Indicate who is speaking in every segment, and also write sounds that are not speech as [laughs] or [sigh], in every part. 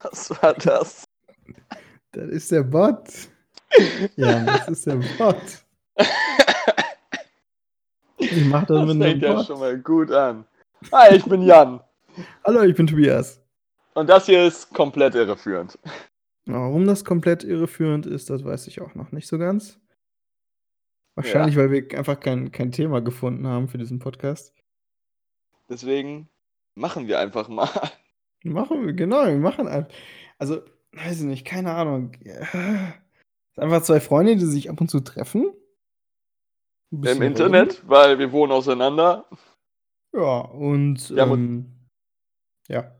Speaker 1: Was war das?
Speaker 2: Das ist der Bot. Ja, das ist der Bot. Ich mach das,
Speaker 1: Das
Speaker 2: mit
Speaker 1: fängt ja
Speaker 2: Bot.
Speaker 1: schon mal gut an. Hi, ich bin Jan.
Speaker 2: Hallo, ich bin Tobias.
Speaker 1: Und das hier ist komplett irreführend.
Speaker 2: Warum das komplett irreführend ist, das weiß ich auch noch nicht so ganz. Wahrscheinlich, weil wir einfach kein, kein Thema gefunden haben für diesen Podcast.
Speaker 1: Deswegen machen wir einfach mal.
Speaker 2: Machen wir, genau, wir machen einfach. Also, weiß ich nicht, keine Ahnung. Es sind einfach zwei Freunde, die sich ab und zu treffen.
Speaker 1: Im Internet, weil wir wohnen auseinander.
Speaker 2: reden. Ja, und
Speaker 1: Ja, aber-
Speaker 2: ähm, ja.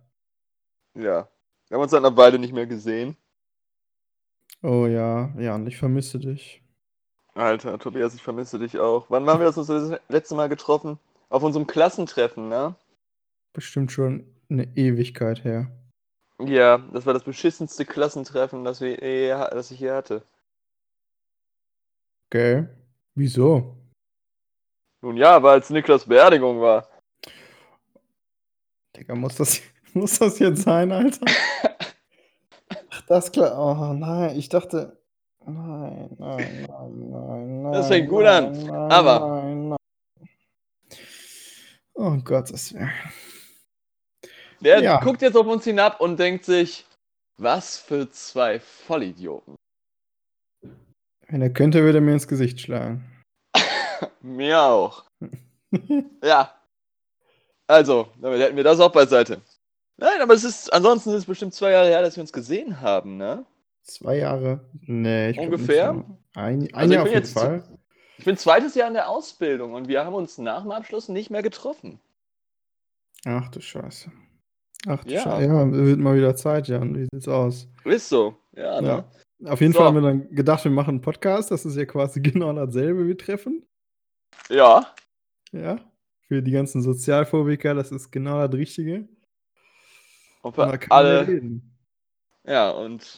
Speaker 1: Ja. Wir haben uns seit einer Weile nicht mehr gesehen.
Speaker 2: Oh ja, ja, und ich vermisse dich.
Speaker 1: Alter, Tobias, ich vermisse dich auch. Wann waren wir das das letzte Mal getroffen? Auf unserem Klassentreffen, ne?
Speaker 2: Bestimmt schon eine Ewigkeit her.
Speaker 1: Ja, das war das beschissenste Klassentreffen, das, wir, eh- das ich je hatte.
Speaker 2: Okay. Wieso?
Speaker 1: Nun ja, weil es Niklas Beerdigung war.
Speaker 2: Digga, muss das, [laughs] muss das jetzt sein, Alter? Ach, das klar. Oh nein, ich dachte. Nein, nein, nein, nein, nein.
Speaker 1: Das fängt gut
Speaker 2: nein,
Speaker 1: an,
Speaker 2: Nein,
Speaker 1: aber-
Speaker 2: Nein, nein. Oh Gottes Willen.
Speaker 1: Der
Speaker 2: Ja.
Speaker 1: guckt jetzt auf uns hinab und denkt sich, was für zwei Vollidioten.
Speaker 2: Wenn er könnte, würde er mir ins Gesicht schlagen. [laughs]
Speaker 1: Mir auch. [laughs] Ja. Also, damit hätten wir das auch beiseite. Nein, aber es ist, ansonsten ist es bestimmt zwei Jahre her, dass wir uns gesehen haben, ne?
Speaker 2: Zwei Jahre? Nee, ich
Speaker 1: Ungefähr?
Speaker 2: Ein, ein
Speaker 1: Also ich
Speaker 2: Jahr auf
Speaker 1: bin
Speaker 2: jeden
Speaker 1: jetzt-
Speaker 2: Fall.
Speaker 1: Ich bin zweites Jahr in der Ausbildung und wir haben uns nach dem Abschluss nicht mehr getroffen.
Speaker 2: Ach du Scheiße. Ach
Speaker 1: Ja.
Speaker 2: Scheiße. Ja, wird mal wieder Zeit, Jan. Wie sieht's aus?
Speaker 1: Ist so. Ja, ne?
Speaker 2: Ja. Auf jeden
Speaker 1: So.
Speaker 2: Fall haben wir dann gedacht, wir machen einen Podcast. Das ist ja quasi [laughs] genau dasselbe wie Treffen.
Speaker 1: Ja.
Speaker 2: Ja. Für die ganzen Sozialphobiker, das ist genau das Richtige. Kann man
Speaker 1: alle. Ja, und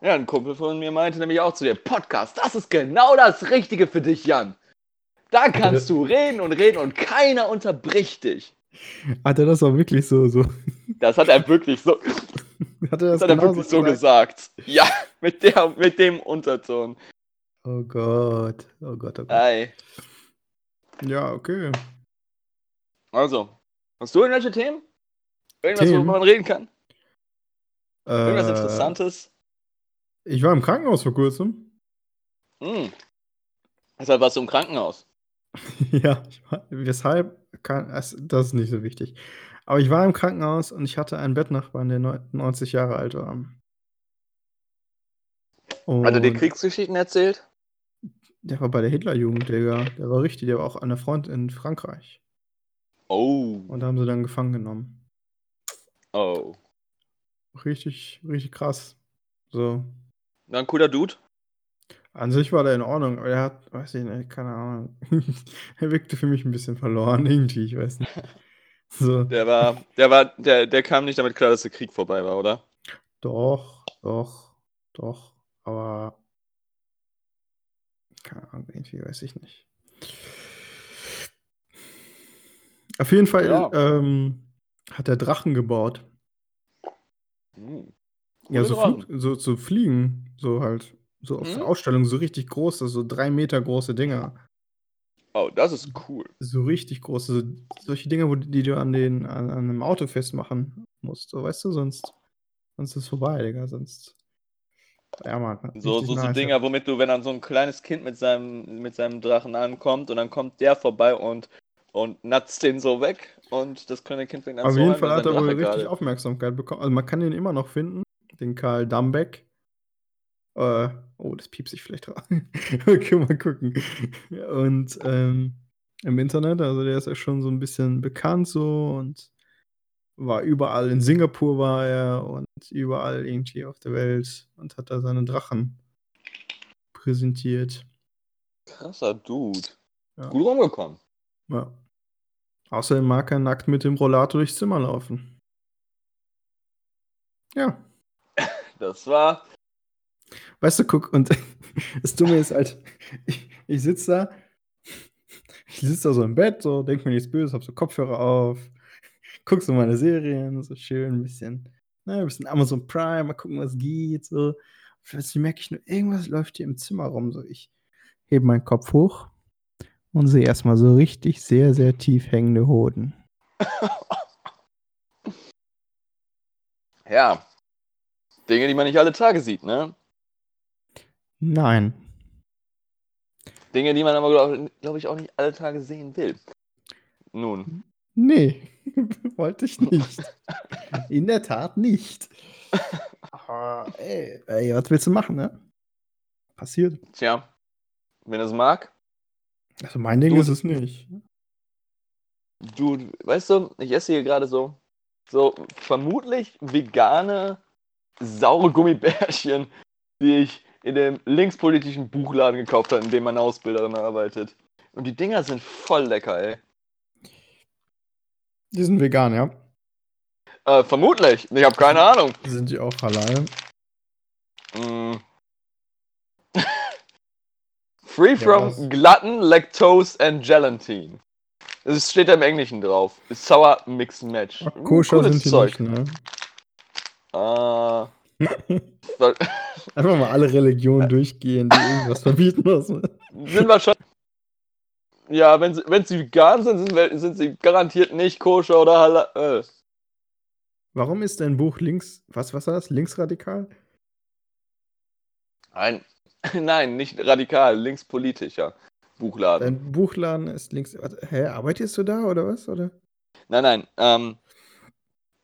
Speaker 1: ja, ein Kumpel von mir meinte nämlich auch zu dir, Podcast, das ist genau das Richtige für dich, Jan. Da kannst du reden und reden und keiner unterbricht dich.
Speaker 2: Hat er das auch wirklich so, so
Speaker 1: Das hat er wirklich so, [laughs]
Speaker 2: hat er das,
Speaker 1: das hat er wirklich so gesagt. Ja, mit, der, mit dem Unterton.
Speaker 2: Oh Gott. Oh Gott, oh Gott.
Speaker 1: Ey.
Speaker 2: Ja, okay.
Speaker 1: Also, hast du irgendwelche Themen? Irgendwas,
Speaker 2: Themen?
Speaker 1: worüber man reden kann? Irgendwas
Speaker 2: Äh,
Speaker 1: Interessantes?
Speaker 2: Ich war im Krankenhaus vor kurzem.
Speaker 1: Hm. Deshalb warst du im Krankenhaus. [laughs]
Speaker 2: ja, war, weshalb? Kann, das ist nicht so wichtig. Aber ich war im Krankenhaus und ich hatte einen Bettnachbarn, der neun- 90 Jahre alt war. Und
Speaker 1: Hat er dir Kriegsgeschichten erzählt?
Speaker 2: der war bei der Hitlerjugend, Digga. Der war richtig, der war auch an der Front in Frankreich.
Speaker 1: Oh.
Speaker 2: Und da haben sie dann gefangen genommen.
Speaker 1: Oh.
Speaker 2: Richtig, richtig krass. So.
Speaker 1: War ein cooler Dude?
Speaker 2: An sich war der in Ordnung, aber er hat, weiß ich nicht, keine Ahnung. [laughs] er wirkte für mich ein bisschen verloren, irgendwie, ich weiß nicht. [laughs] So.
Speaker 1: Der war, der war, der, der kam nicht damit klar, dass der Krieg vorbei war, oder?
Speaker 2: Doch, doch, doch, aber keine Ahnung, irgendwie weiß ich nicht. Auf jeden Fall
Speaker 1: Ja.
Speaker 2: ähm, hat er Drachen gebaut.
Speaker 1: Hm.
Speaker 2: Ja, so, so, so Fliegen, so halt, so auf
Speaker 1: Mhm.
Speaker 2: Ausstellungen, so richtig große, so drei Meter große Dinger.
Speaker 1: Oh, das ist cool.
Speaker 2: So richtig große, so, solche Dinger, wo, die du an, den, an, an einem Auto festmachen musst. So, weißt du, sonst, sonst ist es vorbei, Digga, sonst. Ja, Mann.
Speaker 1: So, so, so. Dinger, womit du, wenn dann so ein kleines Kind mit seinem, mit seinem Drachen ankommt und dann kommt der vorbei und, und natzt den so weg und das kleine Kind fängt an
Speaker 2: Auf
Speaker 1: zu
Speaker 2: jeden Fall hat er wohl richtig
Speaker 1: gerade-
Speaker 2: Aufmerksamkeit bekommen. Also man kann den immer noch finden, den Karl Dambeck. Äh, oh, das piepst sich vielleicht raus. [laughs] okay, mal gucken. Und ähm, im Internet, also der ist ja schon so ein bisschen bekannt so und war überall in Singapur war er und überall irgendwie auf der Welt und hat da seine Drachen präsentiert.
Speaker 1: Krasser Dude.
Speaker 2: Ja.
Speaker 1: Gut rumgekommen.
Speaker 2: Ja. Außerdem mag er nackt mit dem Rollator durchs Zimmer laufen. Ja. [laughs]
Speaker 1: Das war.
Speaker 2: Weißt du, guck, und [laughs] das Dumme ist halt, ich, ich sitze da, ich sitze da so im Bett, so, denk mir nichts Böses, hab so Kopfhörer auf, guck so meine Serien, so schön ein bisschen, ne, ein bisschen Amazon Prime, mal gucken, was geht. So. Plötzlich merke ich nur, irgendwas läuft hier im Zimmer rum. So, ich hebe meinen Kopf hoch und sehe erstmal so richtig sehr, sehr tief hängende Hoden. [laughs]
Speaker 1: Ja. Dinge, die man nicht alle Tage sieht, ne?
Speaker 2: Nein.
Speaker 1: Dinge, die man aber, glaube glaub ich, auch nicht alle Tage sehen will. Nun.
Speaker 2: Nee, [laughs] wollte ich nicht. In der Tat nicht. Aber, ey, ey, was willst du machen, ne? Passiert.
Speaker 1: Tja. Wenn es mag.
Speaker 2: Also mein Ding
Speaker 1: Du-
Speaker 2: ist es nicht.
Speaker 1: Du, weißt du, ich esse hier gerade so, so vermutlich vegane, saure Gummibärchen, die ich in dem linkspolitischen Buchladen gekauft habe, in dem meine Ausbilderin arbeitet. Und die Dinger sind voll lecker, ey.
Speaker 2: Die sind vegan, ja.
Speaker 1: Äh, vermutlich. Ich habe keine Ahnung.
Speaker 2: Sind die auch halal?
Speaker 1: Mm. [laughs] Free from
Speaker 2: was?
Speaker 1: gluten, lactose and gelatine. Es steht da im Englischen drauf. Sour Mix Match.
Speaker 2: Ach, Koscher
Speaker 1: Cooles
Speaker 2: sind die
Speaker 1: Zeug.
Speaker 2: nicht, ne?
Speaker 1: Äh, soll-
Speaker 2: Einfach mal alle Religionen durchgehen, die irgendwas verbieten müssen.
Speaker 1: sind wahrscheinlich. Ja, wenn sie, wenn sie vegan sind, sind, sind sie garantiert nicht koscher oder halal.
Speaker 2: Warum ist dein Buch links, was, was war das? Linksradikal?
Speaker 1: Nein, [laughs] nein, nicht radikal, linkspolitischer Buchladen.
Speaker 2: Dein Buchladen ist links. Hä, arbeitest du da oder was? Oder?
Speaker 1: Nein, nein. Ähm,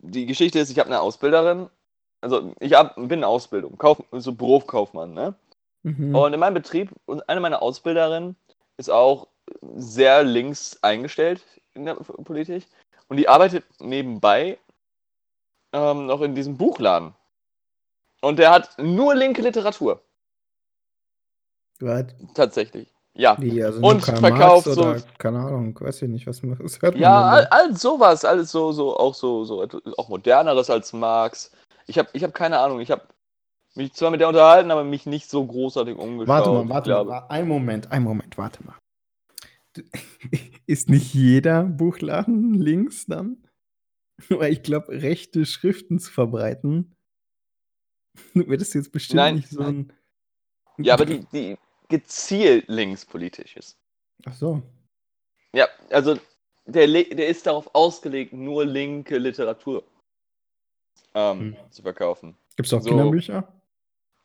Speaker 1: die Geschichte ist, ich habe eine Ausbilderin. Also, ich hab, bin in Ausbildung, Kauf, so Berufskaufmann, ne?
Speaker 2: Mhm.
Speaker 1: Und in meinem Betrieb, und eine meiner Ausbilderinnen ist auch sehr links eingestellt in der Politik. Und die arbeitet nebenbei ähm, noch in diesem Buchladen. Und der hat nur linke Literatur,
Speaker 2: Was?
Speaker 1: tatsächlich. Ja.
Speaker 2: Wie, also
Speaker 1: Und verkauft
Speaker 2: Marx oder,
Speaker 1: so-
Speaker 2: keine Ahnung, weiß ich nicht, was, man- hört
Speaker 1: Ja, all, all sowas, alles so, so, auch so, so, auch moderneres als Marx. Ich habe ich hab keine Ahnung, ich habe mich zwar mit der unterhalten, aber mich nicht so großartig umgeschaut.
Speaker 2: Warte mal, warte
Speaker 1: glaube.
Speaker 2: mal, ein Moment, ein Moment, warte mal. [laughs] Ist nicht jeder Buchladen links dann? [laughs] Weil ich glaube, rechte Schriften zu verbreiten, [laughs] wird es jetzt bestimmt
Speaker 1: Nein,
Speaker 2: nicht so ein.
Speaker 1: Ja, aber die, die gezielt linkspolitisch ist.
Speaker 2: Ach so.
Speaker 1: Ja, also der, der ist darauf ausgelegt, nur linke Literatur ähm,
Speaker 2: Hm.
Speaker 1: zu verkaufen.
Speaker 2: Gibt es auch
Speaker 1: So.
Speaker 2: Kinderbücher?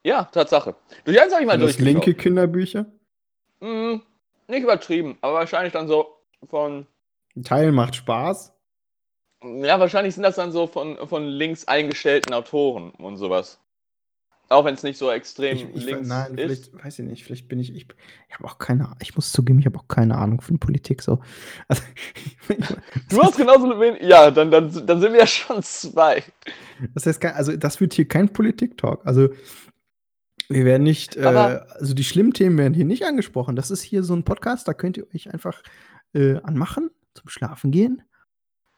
Speaker 1: Ja, Tatsache. Durch eins habe ich mal durchgeschaut.
Speaker 2: linke Kinderbücher?
Speaker 1: Hm, nicht übertrieben, aber wahrscheinlich dann so von
Speaker 2: Ein Teil macht Spaß.
Speaker 1: Ja, wahrscheinlich sind das dann so von, von links eingestellten Autoren und sowas. Auch wenn es nicht so extrem
Speaker 2: Ich, ich,
Speaker 1: links
Speaker 2: nein,
Speaker 1: ist.
Speaker 2: vielleicht, weiß ich nicht, vielleicht bin ich, ich, ich habe auch keine Ahnung, ich muss zugeben, ich habe auch keine Ahnung von Politik so. [laughs] Also, [laughs]
Speaker 1: Du hast genauso wenig. Ja, dann, dann, dann sind wir ja schon zwei.
Speaker 2: Das heißt, also das wird hier kein Politik-Talk. Also wir werden nicht, äh, also die schlimmen Themen werden hier nicht angesprochen. Das ist hier so ein Podcast, da könnt ihr euch einfach äh, anmachen, zum Schlafen gehen.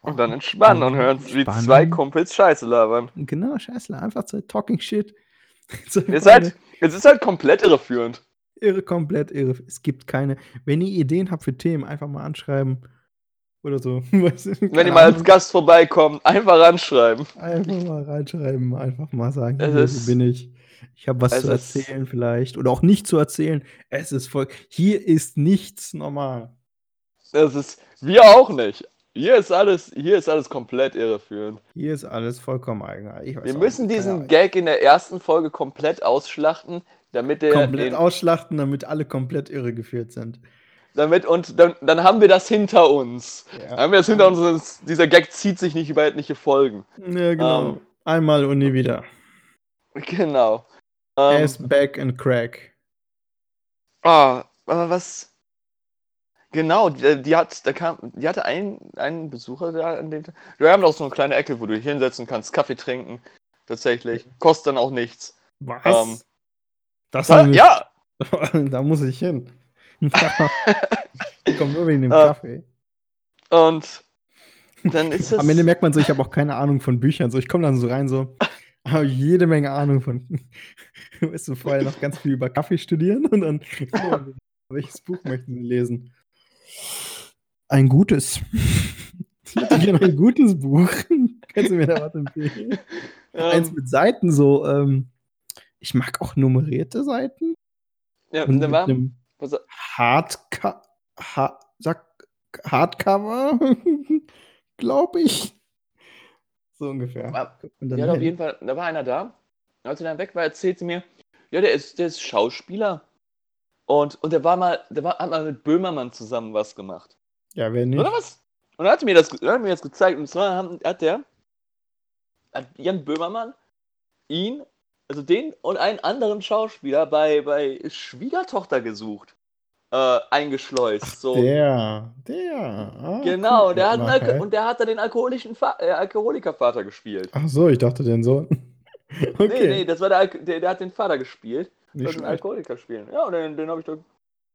Speaker 1: Und dann entspannen und hören, wie
Speaker 2: Entspannen.
Speaker 1: zwei Kumpels Scheiße labern.
Speaker 2: Genau, scheiße, einfach so Talking Shit. [laughs] So
Speaker 1: Ihr seid, es ist halt komplett irreführend.
Speaker 2: irre, komplett irre. Es gibt keine, wenn ihr Ideen habt für Themen, einfach mal anschreiben. Oder so. [laughs]
Speaker 1: Wenn ihr mal als. Gast vorbeikommt, einfach ranschreiben.
Speaker 2: Einfach mal reinschreiben, einfach mal sagen,
Speaker 1: Es
Speaker 2: hier,
Speaker 1: ist-
Speaker 2: bin ich. Ich habe was
Speaker 1: es
Speaker 2: zu
Speaker 1: ist-
Speaker 2: erzählen vielleicht. Oder auch nicht zu erzählen. Es ist voll. Hier ist nichts normal.
Speaker 1: Das ist wir auch nicht. Hier ist alles, hier ist alles komplett irreführend.
Speaker 2: Hier ist alles vollkommen eigenartig.
Speaker 1: Wir müssen
Speaker 2: nicht,
Speaker 1: diesen. Gag in der ersten Folge komplett ausschlachten, damit der
Speaker 2: komplett
Speaker 1: den,
Speaker 2: ausschlachten, damit alle komplett irregeführt sind.
Speaker 1: damit und dann, dann haben wir das hinter uns.
Speaker 2: Ja,
Speaker 1: Dann haben wir das hinter uns. Dieser Gag zieht sich nicht über etliche Folgen.
Speaker 2: ja genau.
Speaker 1: Ähm.
Speaker 2: Einmal und nie wieder.
Speaker 1: Genau. Ähm,
Speaker 2: Ass, back and crack.
Speaker 1: ah, aber was? Genau, die, die hat, da kam, die hatte einen, einen Besucher da an dem Tag. Wir haben doch so eine kleine Ecke, wo du dich hinsetzen kannst, Kaffee trinken. Tatsächlich. Kostet dann auch nichts.
Speaker 2: Was?
Speaker 1: ähm,
Speaker 2: das nicht-
Speaker 1: ja, [laughs]
Speaker 2: da muss ich hin. [laughs] ich komme nur wegen dem
Speaker 1: Äh,
Speaker 2: Kaffee.
Speaker 1: und dann ist es.
Speaker 2: Am Ende merkt man so, ich habe auch keine Ahnung von Büchern. So, ich komme dann so rein, so, [laughs] habe jede Menge Ahnung von. Weißt du, vorher noch ganz viel über Kaffee studieren und dann, oh, welches Buch möchten Sie lesen? Ein gutes. [laughs] Ich gerne ein gutes Buch. [laughs] Kannst du mir da was empfehlen? Eins
Speaker 1: Ähm,
Speaker 2: mit Seiten so, ähm, ich mag auch nummerierte Seiten.
Speaker 1: ja,
Speaker 2: Und mit
Speaker 1: war,
Speaker 2: Hardca ha Hardcover, [laughs] glaube ich. So ungefähr.
Speaker 1: war, ja, auf jeden Fall, da war einer da. Als er dann weg war, erzählte sie mir, ja, der ist, der ist Schauspieler. Und, und der war mal, der war, hat mal mit Böhmermann zusammen was gemacht.
Speaker 2: Ja, wer nicht?
Speaker 1: Oder was? Und er hat mir das, er hat mir das gezeigt. Und zwar haben, hat der, hat Jan Böhmermann, ihn, also den und einen anderen Schauspieler bei, bei Schwiegertochter gesucht, äh, eingeschleust. So.
Speaker 2: Der, der. Ah,
Speaker 1: genau,
Speaker 2: cool.
Speaker 1: der hat
Speaker 2: Okay.
Speaker 1: und der hat da den alkoholischen Fa äh, Alkoholikervater gespielt.
Speaker 2: Ach so, ich dachte den Sohn. [laughs] Okay.
Speaker 1: Nee, nee, das war der, der, der hat den Vater gespielt.
Speaker 2: Nicht
Speaker 1: Das ist ein
Speaker 2: schlecht.
Speaker 1: Alkoholiker spielen. Ja, und den, den habe ich doch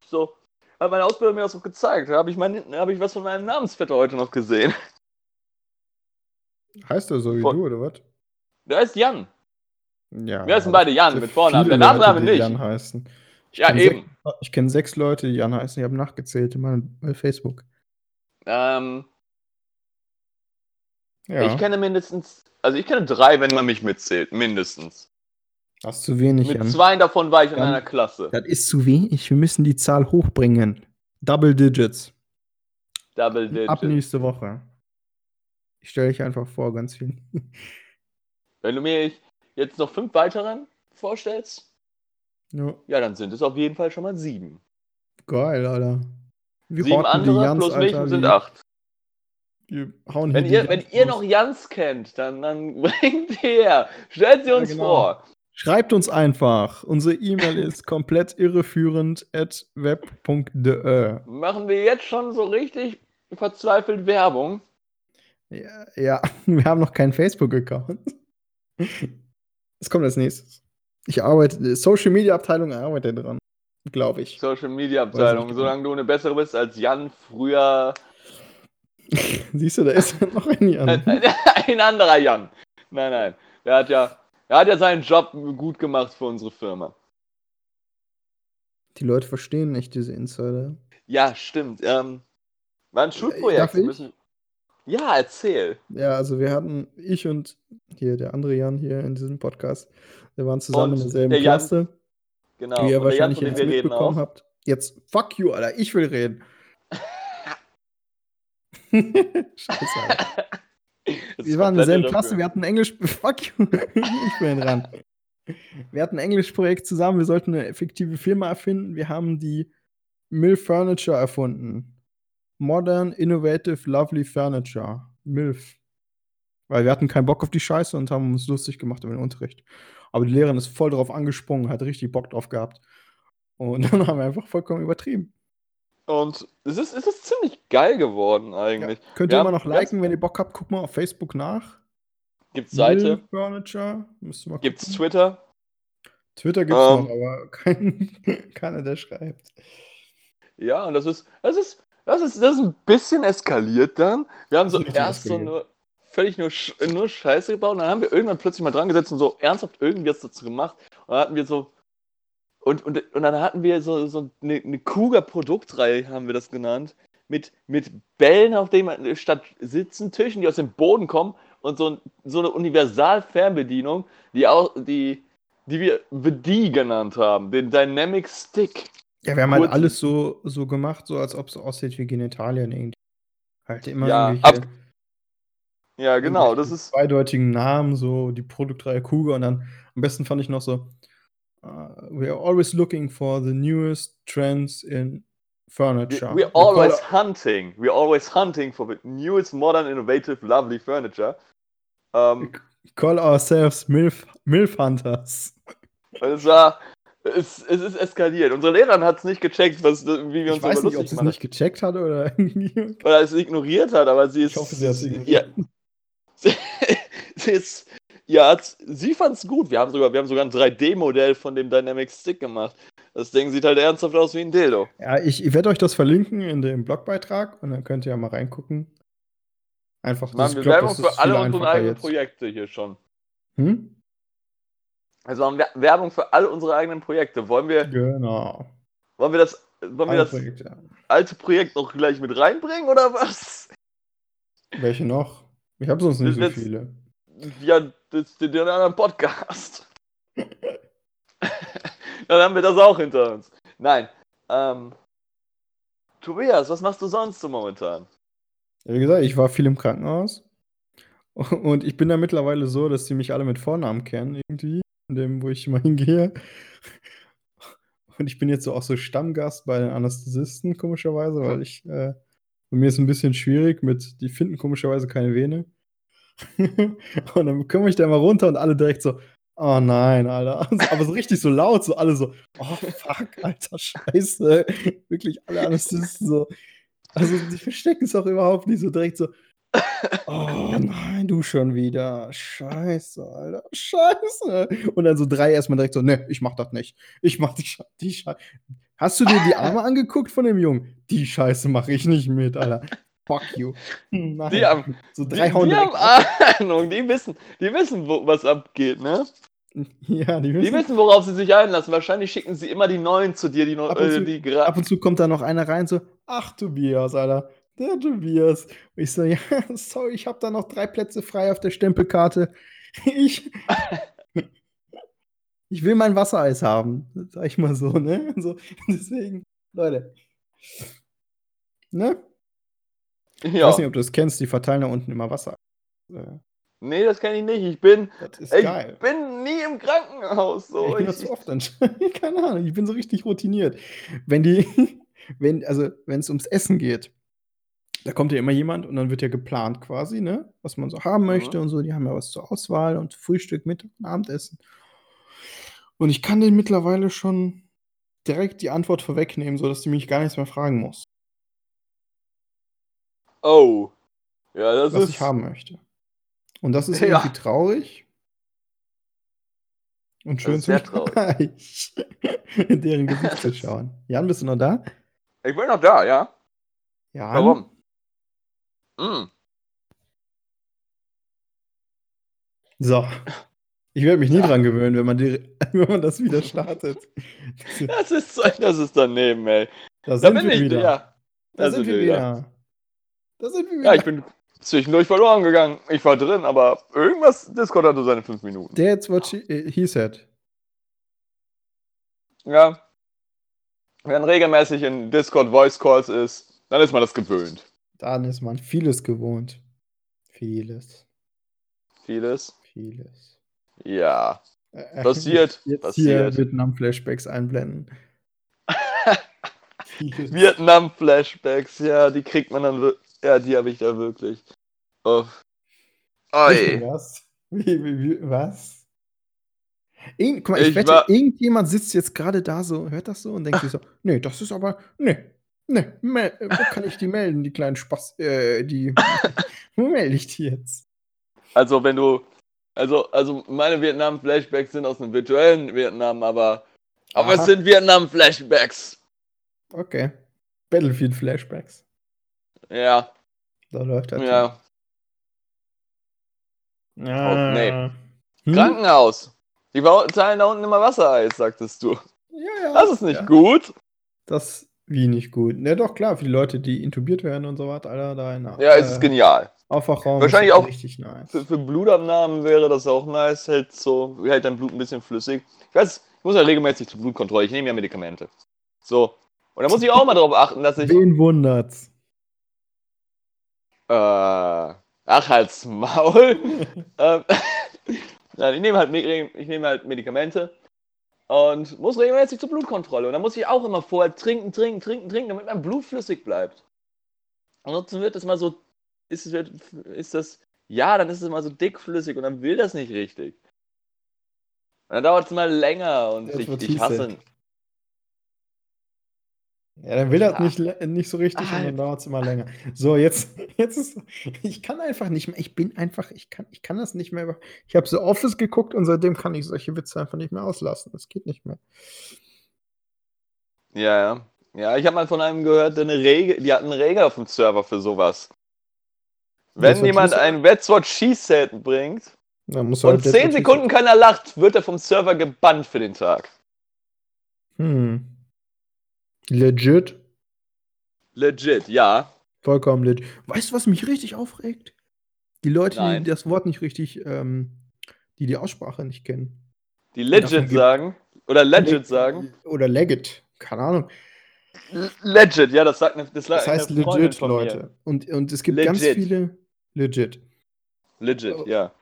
Speaker 1: so. Hat meine Ausbildung mir das auch gezeigt. Da habe ich, mein, hab ich was von meinem Namensvetter heute noch gesehen.
Speaker 2: Heißt er so wie
Speaker 1: Voll.
Speaker 2: du, oder was?
Speaker 1: Der ist Jan.
Speaker 2: Ja.
Speaker 1: Wir heißen beide Jan
Speaker 2: sehr
Speaker 1: mit Vornamen. Der Nachname nicht.
Speaker 2: Jan heißen. Ich
Speaker 1: Ja, eben.
Speaker 2: Sechs, ich kenne sechs Leute, die Jan heißen. Ich habe nachgezählt in meinem bei Facebook.
Speaker 1: Ähm,
Speaker 2: Ja.
Speaker 1: Ich kenne mindestens, also ich kenne drei, wenn man mich mitzählt, mindestens.
Speaker 2: Das ist zu wenig,
Speaker 1: Mit
Speaker 2: Jan.
Speaker 1: zwei davon war ich in
Speaker 2: Jan.
Speaker 1: einer Klasse.
Speaker 2: Das ist zu wenig. Wir müssen die Zahl hochbringen. Double Digits.
Speaker 1: Double
Speaker 2: Ab
Speaker 1: Digit.
Speaker 2: nächste Woche. Ich stelle dich einfach vor, ganz viel. [laughs]
Speaker 1: Wenn du mir jetzt noch fünf weiteren vorstellst,
Speaker 2: ja,
Speaker 1: ja, dann sind es auf jeden Fall schon mal sieben.
Speaker 2: geil, Alter. Wir
Speaker 1: Sieben andere
Speaker 2: Jans,
Speaker 1: plus mich
Speaker 2: Alter,
Speaker 1: sind
Speaker 2: wie-
Speaker 1: acht.
Speaker 2: Wir hauen
Speaker 1: Wenn ihr, wenn ihr noch Jans kennt, dann, dann [laughs] bringt her. Stellt sie
Speaker 2: Ja,
Speaker 1: uns
Speaker 2: genau.
Speaker 1: vor.
Speaker 2: Schreibt uns einfach. Unsere E-Mail [laughs] ist komplett irreführend at web.de.
Speaker 1: Machen wir jetzt schon so richtig verzweifelt Werbung.
Speaker 2: Ja, ja, [laughs] wir haben noch keinen Facebook-Account. Das kommt als nächstes. Ich arbeite, Social Media Abteilung arbeitet dran. Glaube ich.
Speaker 1: Social Media Abteilung. Solange du eine bessere bist als Jan früher. [laughs]
Speaker 2: Siehst du, da ist noch ein Jan.
Speaker 1: Ein anderer Jan. Nein, nein. Der hat ja, der hat ja seinen Job gut gemacht für unsere Firma.
Speaker 2: Die Leute verstehen nicht diese Insider.
Speaker 1: Ja, stimmt. Ähm, war ein Schulprojekt.
Speaker 2: darf ich?
Speaker 1: Müssen... Ja, erzähl.
Speaker 2: Ja, also wir hatten, ich und hier der andere Jan hier in diesem Podcast, wir waren zusammen
Speaker 1: Und
Speaker 2: in derselben
Speaker 1: der Jan-
Speaker 2: Klasse.
Speaker 1: Genau.
Speaker 2: wie ihr
Speaker 1: Jan,
Speaker 2: wahrscheinlich
Speaker 1: dem
Speaker 2: jetzt mitbekommen habt. Jetzt, fuck you, Alter, ich will reden. [laughs] [laughs] Scheiße, Alter. [laughs] Wir waren in derselben. Klasse, wir hatten Englisch. [laughs] Fuck you, ich bin dran. Wir hatten ein Englischprojekt zusammen, wir sollten eine effektive Firma erfinden. Wir haben die MILF Furniture erfunden. Modern, Innovative, Lovely Furniture. MILF. Weil wir hatten keinen Bock auf die Scheiße und haben uns lustig gemacht über den Unterricht. Aber die Lehrerin ist voll drauf angesprungen, hat richtig Bock drauf gehabt. Und [laughs] dann haben wir einfach vollkommen übertrieben.
Speaker 1: Und es ist, es ist ziemlich geil geworden eigentlich.
Speaker 2: Könnt
Speaker 1: Wir
Speaker 2: ihr immer
Speaker 1: haben
Speaker 2: noch liken, wenn ihr Bock habt, guckt mal auf Facebook nach.
Speaker 1: Gibt's Seite,
Speaker 2: MILF Furniture. Müsst mal
Speaker 1: gibt's
Speaker 2: gucken.
Speaker 1: Twitter.
Speaker 2: Twitter gibt's
Speaker 1: Ähm.
Speaker 2: noch, aber kein, [laughs] keiner, der schreibt.
Speaker 1: Ja, und das ist, das ist, das ist, das ist ein bisschen eskaliert dann. Wir haben
Speaker 2: Das
Speaker 1: so erst so nur völlig nur, nur Scheiße gebaut und dann haben wir irgendwann plötzlich mal dran gesetzt und so ernsthaft irgendwie was dazu gemacht. Und dann hatten wir so, und, und, und dann hatten wir so, so eine, eine Kuga-Produktreihe, haben wir das genannt, mit, mit Bällen, auf denen statt Sitzen, Tischen, die aus dem Boden kommen und so, so eine Universal-Fernbedienung, die auch, die, die wir The D genannt haben, den Dynamic Stick.
Speaker 2: Ja, wir haben halt alles so, so gemacht, so als ob es aussieht wie Genitalien irgendwie. Halt immer
Speaker 1: Ja,
Speaker 2: irgendwelche,
Speaker 1: Ja, genau, das ist.
Speaker 2: zweideutigen Namen, so die Produktreihe Kuga und dann am besten fand ich noch so, uh, we are always looking for the newest trends in furniture. We
Speaker 1: always
Speaker 2: call-
Speaker 1: hunting. We're always hunting for the newest, modern, innovative, lovely furniture. Ähm,
Speaker 2: call ourselves MILF, MILF Hunters. [laughs]
Speaker 1: es war, es, es ist eskaliert. Unsere Lehrerin hat es nicht gecheckt, was, wie wir
Speaker 2: Ich
Speaker 1: uns
Speaker 2: weiß
Speaker 1: darüber
Speaker 2: nicht, ob sie es nicht gecheckt hat oder. [laughs]
Speaker 1: Oder es ignoriert hat, aber sie ist.
Speaker 2: Ich hoffe, sie hat es [laughs]
Speaker 1: Ja,
Speaker 2: ignoriert.
Speaker 1: sie ist. Ja, sie fand es gut. Wir haben, sogar, wir haben sogar ein 3D-Modell von dem Dynamic Stick gemacht. Das Ding sieht halt ernsthaft aus wie ein Dildo.
Speaker 2: Ja, ich, ich werde euch das verlinken in dem Blogbeitrag und dann könnt ihr ja mal reingucken. Einfach ich
Speaker 1: wir Werbung für alle unsere eigenen
Speaker 2: jetzt.
Speaker 1: Projekte hier schon.
Speaker 2: Hm?
Speaker 1: Also haben wir Werbung für alle unsere eigenen Projekte. Wollen wir,
Speaker 2: Genau.
Speaker 1: wollen wir das, wollen wir das
Speaker 2: Projekte.
Speaker 1: alte Projekt noch gleich mit reinbringen oder was?
Speaker 2: Welche noch? Ich habe sonst nicht so viele.
Speaker 1: Ja, das, den, den anderen Podcast. [laughs] Dann haben wir das auch hinter uns. Nein. Ähm, Tobias, was machst du sonst so momentan?
Speaker 2: Ja, wie gesagt, ich war viel im Krankenhaus. Und ich bin da mittlerweile so, dass die mich alle mit Vornamen kennen, irgendwie, in dem, wo ich immer hingehe. Und ich bin jetzt so auch so Stammgast bei den Anästhesisten, komischerweise, weil ich, äh, bei mir ist ein bisschen schwierig mit, die finden komischerweise keine Vene. [laughs] und dann komme ich da immer runter und alle direkt so, oh nein, Alter. [laughs] Aber so richtig so laut, so alle so, oh fuck, Alter, scheiße. [laughs] Wirklich alle Anästhesisten so. Also die verstecken es auch überhaupt nicht so direkt so, Oh nein, du schon wieder. Scheiße, Alter. Scheiße. Und dann so drei erstmal direkt so, ne, ich mach das nicht. Ich mach die, Scheiße. die Scheiße. Hast du dir die Arme angeguckt von dem Jungen? Die Scheiße mache ich nicht mit, Alter. Fuck you.
Speaker 1: Nein. Die haben, so drei die, die haben Ahnung, die wissen, die wissen, wo, was abgeht, ne? [laughs]
Speaker 2: Ja, die wissen.
Speaker 1: Die wissen, worauf sie sich einlassen. Wahrscheinlich schicken sie immer die Neuen zu dir, die,
Speaker 2: ab und, äh,
Speaker 1: zu,
Speaker 2: ab und zu kommt da noch einer rein, so, ach Tobias, Alter der Tobias. Und ich so, [laughs] ja, sorry, ich habe da noch drei Plätze frei auf der Stempelkarte. [laughs] Ich, ich will mein Wassereis haben, sag ich mal so, ne? So, deswegen, Leute. Ne? Ja. Ich weiß nicht, ob du das kennst, die verteilen da unten immer Wasser.
Speaker 1: Nee, das kenne ich nicht. Ich bin, ich geil. bin nie im Krankenhaus. So.
Speaker 2: Ich bin das so oft anscheinend. [laughs] Keine Ahnung, ich bin so richtig routiniert. Wenn die, [laughs] wenn, also wenn es ums Essen geht, da kommt ja immer jemand und dann wird ja geplant quasi, ne, was man so haben möchte mhm. und so. Die haben ja was zur Auswahl und Frühstück, Mittag und Abendessen. Und ich kann den mittlerweile schon direkt die Antwort vorwegnehmen, sodass die mich gar nichts mehr fragen muss.
Speaker 1: Oh. Ja, das
Speaker 2: was
Speaker 1: ist.
Speaker 2: ich haben möchte. Und das ist [laughs] irgendwie traurig. Und schön
Speaker 1: zu traurig. [laughs]
Speaker 2: in deren Gesicht zu schauen. Jan, bist du noch da?
Speaker 1: Ich bin noch da, ja.
Speaker 2: Ja.
Speaker 1: Warum? Mm.
Speaker 2: So. Ich werde mich nie ja. dran gewöhnen, wenn man, die, [laughs] wenn man das wieder startet.
Speaker 1: Das ist, das ist daneben, ey.
Speaker 2: Da sind da wir ich, wieder. Ja. Da, da sind, wir wieder. wieder.
Speaker 1: Da sind wir wieder. Ja, ich bin zwischendurch verloren gegangen. Ich war drin, aber irgendwas, Discord hatte seine fünf Minuten.
Speaker 2: That's what she, äh, he said.
Speaker 1: Ja. Wenn regelmäßig in Discord Voice Calls ist, dann ist man das gewöhnt.
Speaker 2: Dann ist man vieles gewohnt. Vieles.
Speaker 1: Vieles?
Speaker 2: Vieles.
Speaker 1: Ja. Äh, passiert.
Speaker 2: Jetzt
Speaker 1: passiert.
Speaker 2: hier Vietnam-Flashbacks einblenden. [laughs]
Speaker 1: Vietnam-Flashbacks, ja, die kriegt man dann. [laughs] Ja, die habe ich da wirklich. Oh.
Speaker 2: Oi. Was? Wie, wie, wie, was? Irgend, guck mal, ich, ich wette, war... irgendjemand sitzt jetzt gerade da so, hört das so und denkt sich so, [laughs] nee, das ist aber, nee, Ne, wo kann ich die melden, die kleinen Spaß, äh, die, [laughs] wo melde ich die jetzt?
Speaker 1: Also, wenn du, also, also meine Vietnam-Flashbacks sind aus einem virtuellen Vietnam, aber, aber es sind Vietnam-Flashbacks.
Speaker 2: Okay. Battlefield-Flashbacks.
Speaker 1: Ja.
Speaker 2: Da läuft das.
Speaker 1: Ja. Ah. Oh, nee. Hm? Krankenhaus. Die zahlen da unten immer Wassereis, sagtest du.
Speaker 2: Ja, ja.
Speaker 1: Das ist nicht ja. gut.
Speaker 2: Das wie nicht gut? Ne, doch, klar, für die Leute, die intubiert werden und so was, Alter, da in
Speaker 1: Ja, es äh, ist genial.
Speaker 2: Aufwachraum
Speaker 1: Wahrscheinlich auch
Speaker 2: richtig nice.
Speaker 1: Für, für, Blutabnahmen wäre das auch nice, hält so, hält dein Blut ein bisschen flüssig. Ich weiß, ich muss ja regelmäßig zur Blutkontrolle, ich nehme ja Medikamente. So. Und da muss ich auch mal darauf achten, dass ich.
Speaker 2: Wen wundert's?
Speaker 1: Äh, ach, halt's Maul. [laughs] ähm, [laughs] Nein, ich nehme halt, ich nehme halt Medikamente und muss regelmäßig zur Blutkontrolle. Und dann muss ich auch immer vorher trinken, trinken, trinken, trinken, damit mein Blut flüssig bleibt. Ansonsten wird das mal so, ist, ist das, ja, dann ist es mal so dickflüssig und dann will das nicht richtig. Und dann dauert es mal länger und ich, ich hasse,
Speaker 2: ja, dann will das nicht, nicht so richtig und dann dauert es immer länger. So, jetzt, [laughs] jetzt ist. Ich kann einfach nicht mehr. Ich bin einfach. Ich kann, ich kann das nicht mehr. Ich habe so Office geguckt und seitdem kann ich solche Witze einfach nicht mehr auslassen. Das geht nicht mehr.
Speaker 1: Ja, ja. Ja, ich habe mal von einem gehört, der eine Regel, die hatten eine Regel auf dem Server für sowas. Wenn jemand ein That's What She Said bringt und halt 10 Sekunden keiner lacht, wird er vom Server gebannt für den Tag.
Speaker 2: Hm. Legit?
Speaker 1: Legit, ja.
Speaker 2: Vollkommen legit. Weißt du, was mich richtig aufregt? Die Leute,
Speaker 1: Nein.
Speaker 2: die das Wort nicht richtig, ähm, die die Aussprache nicht kennen.
Speaker 1: Die legit sagen. Oder legit sagen.
Speaker 2: Oder legit. Keine Ahnung.
Speaker 1: Legit, ja, das sagt eine, das,
Speaker 2: Das heißt
Speaker 1: eine
Speaker 2: legit. Leute. Und, und es gibt ganz
Speaker 1: Legit.
Speaker 2: viele. Legit.
Speaker 1: Legit, ja.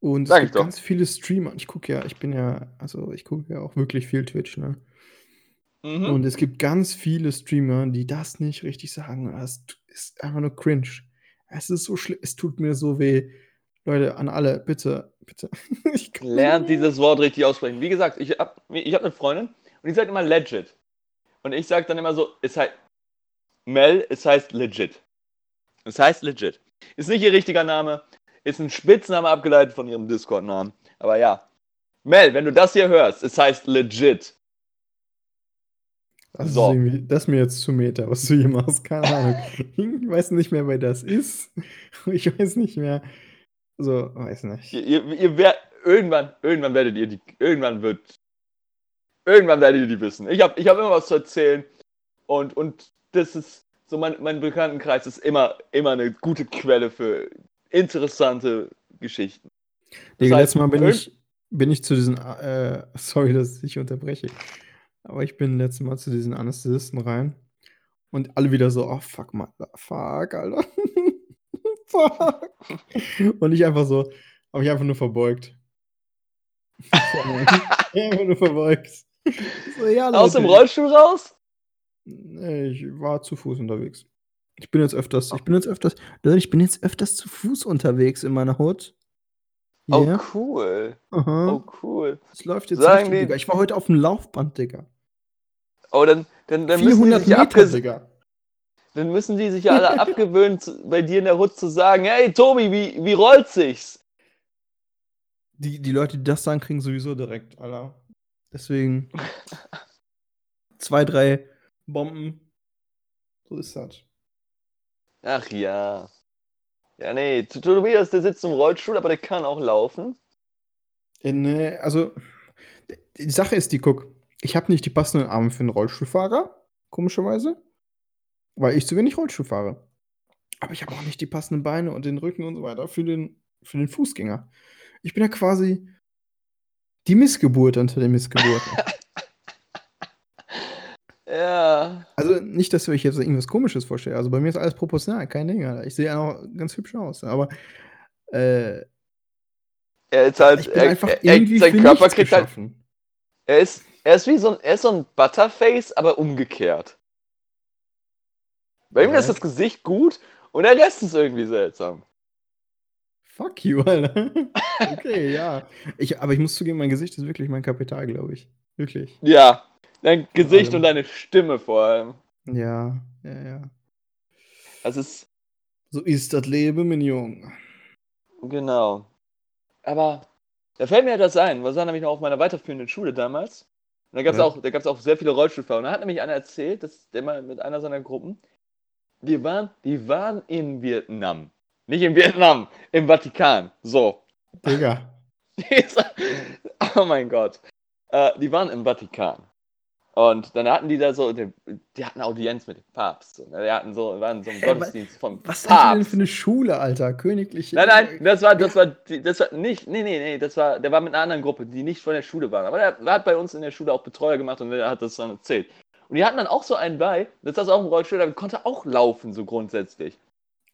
Speaker 2: Und
Speaker 1: Sag
Speaker 2: es gibt
Speaker 1: doch.
Speaker 2: ganz viele Streamer. Ich gucke ja, ich bin ja, also ich gucke ja auch wirklich viel Twitch, ne?
Speaker 1: Mhm.
Speaker 2: Und es gibt ganz viele Streamer, die das nicht richtig sagen. Das ist einfach nur cringe. Es ist so schlimm. Es tut mir so weh. Leute, an alle, bitte, bitte. [laughs]
Speaker 1: Lernt dieses Wort richtig aussprechen. Wie gesagt, ich habe ich hab eine Freundin und die sagt immer legit. Und ich sage dann immer so, es heißt Mel, es heißt legit. Es heißt legit. Ist nicht ihr richtiger Name, ist ein Spitzname abgeleitet von ihrem Discord-Namen. Aber ja. Mel, wenn du das hier hörst, es heißt legit.
Speaker 2: Das,
Speaker 1: So.
Speaker 2: ist das ist mir jetzt zu Meter, was du hier machst. Keine Ahnung. [laughs] Ich weiß nicht mehr, wer das ist. Ich weiß nicht mehr. Also, weiß nicht.
Speaker 1: Ihr, ihr, ihr wer, irgendwann, irgendwann werdet ihr die, irgendwann wird, irgendwann werdet ihr die wissen. Ich habe ich hab immer was zu erzählen und, und das ist, so mein, mein Bekanntenkreis ist immer, immer eine gute Quelle für interessante Geschichten. Das
Speaker 2: Digga, letztes Mal bin ich, bin ich zu diesen, äh, sorry, dass ich unterbreche, aber ich bin letztes Mal zu diesen Anästhesisten rein und alle wieder so, oh fuck, man, fuck, Alter. [laughs] fuck. Und ich einfach so, habe ich einfach nur verbeugt. [laughs] [laughs] einfach nur verbeugt. So, ja,
Speaker 1: Aus dem Rollstuhl raus?
Speaker 2: Nee, ich war zu Fuß unterwegs. Ich bin jetzt öfters, ich bin jetzt öfters, ich bin jetzt öfters zu Fuß unterwegs in meiner Hut.
Speaker 1: Oh, cool.
Speaker 2: aha.
Speaker 1: Oh, cool.
Speaker 2: Das läuft jetzt
Speaker 1: Sagen
Speaker 2: richtig,
Speaker 1: die-
Speaker 2: Digga. Ich war heute auf dem Laufband, Digga.
Speaker 1: Oh, dann, dann, dann, müssen, die
Speaker 2: 400
Speaker 1: sich
Speaker 2: Meter,
Speaker 1: abges
Speaker 2: Digga.
Speaker 1: dann müssen die sich ja alle [laughs] abgewöhnen, bei dir in der Hut zu sagen, hey Tobi, wie, wie rollt sich's?
Speaker 2: Die, die Leute, die das sagen, kriegen sowieso direkt, Alter. Deswegen [laughs] zwei, drei Bomben. So ist das.
Speaker 1: Ach ja. Ja, nee, Tobias, der sitzt im Rollstuhl, aber der kann auch laufen.
Speaker 2: Äh, nee, also, die Sache ist die, guck, ich habe nicht die passenden Arme für einen Rollstuhlfahrer, komischerweise, weil ich zu wenig Rollstuhl fahre. Aber ich habe auch nicht die passenden Beine und den Rücken und so weiter für den, für den Fußgänger. Ich bin ja quasi die Missgeburt unter den Missgeburten. [laughs]
Speaker 1: Ja.
Speaker 2: also nicht, dass ihr euch jetzt irgendwas Komisches vorstellt. Also bei mir ist alles proportional, kein Ding. Alter. Ich sehe ja auch ganz hübsch aus. Aber äh,
Speaker 1: Er ist halt.
Speaker 2: ich bin
Speaker 1: er,
Speaker 2: einfach
Speaker 1: er,
Speaker 2: irgendwie
Speaker 1: sein Körper kriegt halt. Er ist, er ist wie so ein, er ist so ein Butterface, aber umgekehrt. Bei ihm
Speaker 2: Ja.
Speaker 1: ist das Gesicht gut und der Rest ist irgendwie seltsam.
Speaker 2: Fuck you, Alter. [laughs] okay, ja. Ich, aber ich muss zugeben, mein Gesicht ist wirklich mein Kapital, glaube ich. Wirklich.
Speaker 1: Ja. Dein Gesicht
Speaker 2: allem.
Speaker 1: und deine Stimme vor allem.
Speaker 2: Ja, ja, ja.
Speaker 1: Das ist.
Speaker 2: So ist das Leben, mein Junge.
Speaker 1: Genau. Aber da fällt mir etwas ein. Was war nämlich noch auf meiner weiterführenden Schule damals? Und da gab es
Speaker 2: Ja.
Speaker 1: auch, da gab's auch sehr viele Rollstuhlfahrer. Und da hat nämlich einer erzählt, dass der mal mit einer seiner Gruppen, die waren, die waren in Vietnam. Nicht in Vietnam, im Vatikan. So.
Speaker 2: Digga. [laughs]
Speaker 1: oh mein Gott. Äh, die waren im Vatikan. Und dann hatten die da so, die, die hatten Audienz mit dem Papst. So, ne? Die hatten so, waren so
Speaker 2: wa-
Speaker 1: Gottesdienst vom
Speaker 2: Was seid ihr denn
Speaker 1: Papst.
Speaker 2: für eine Schule, Alter? Königliche.
Speaker 1: Nein, nein, das war, das war, das war nicht, nee, nee, nee, das war, der war mit einer anderen Gruppe, die nicht von der Schule waren. Aber der, der hat bei uns in der Schule auch Betreuer gemacht und der hat das dann erzählt. Und die hatten dann auch so einen bei, das saß auch im Rollstuhl, der konnte auch laufen, so grundsätzlich.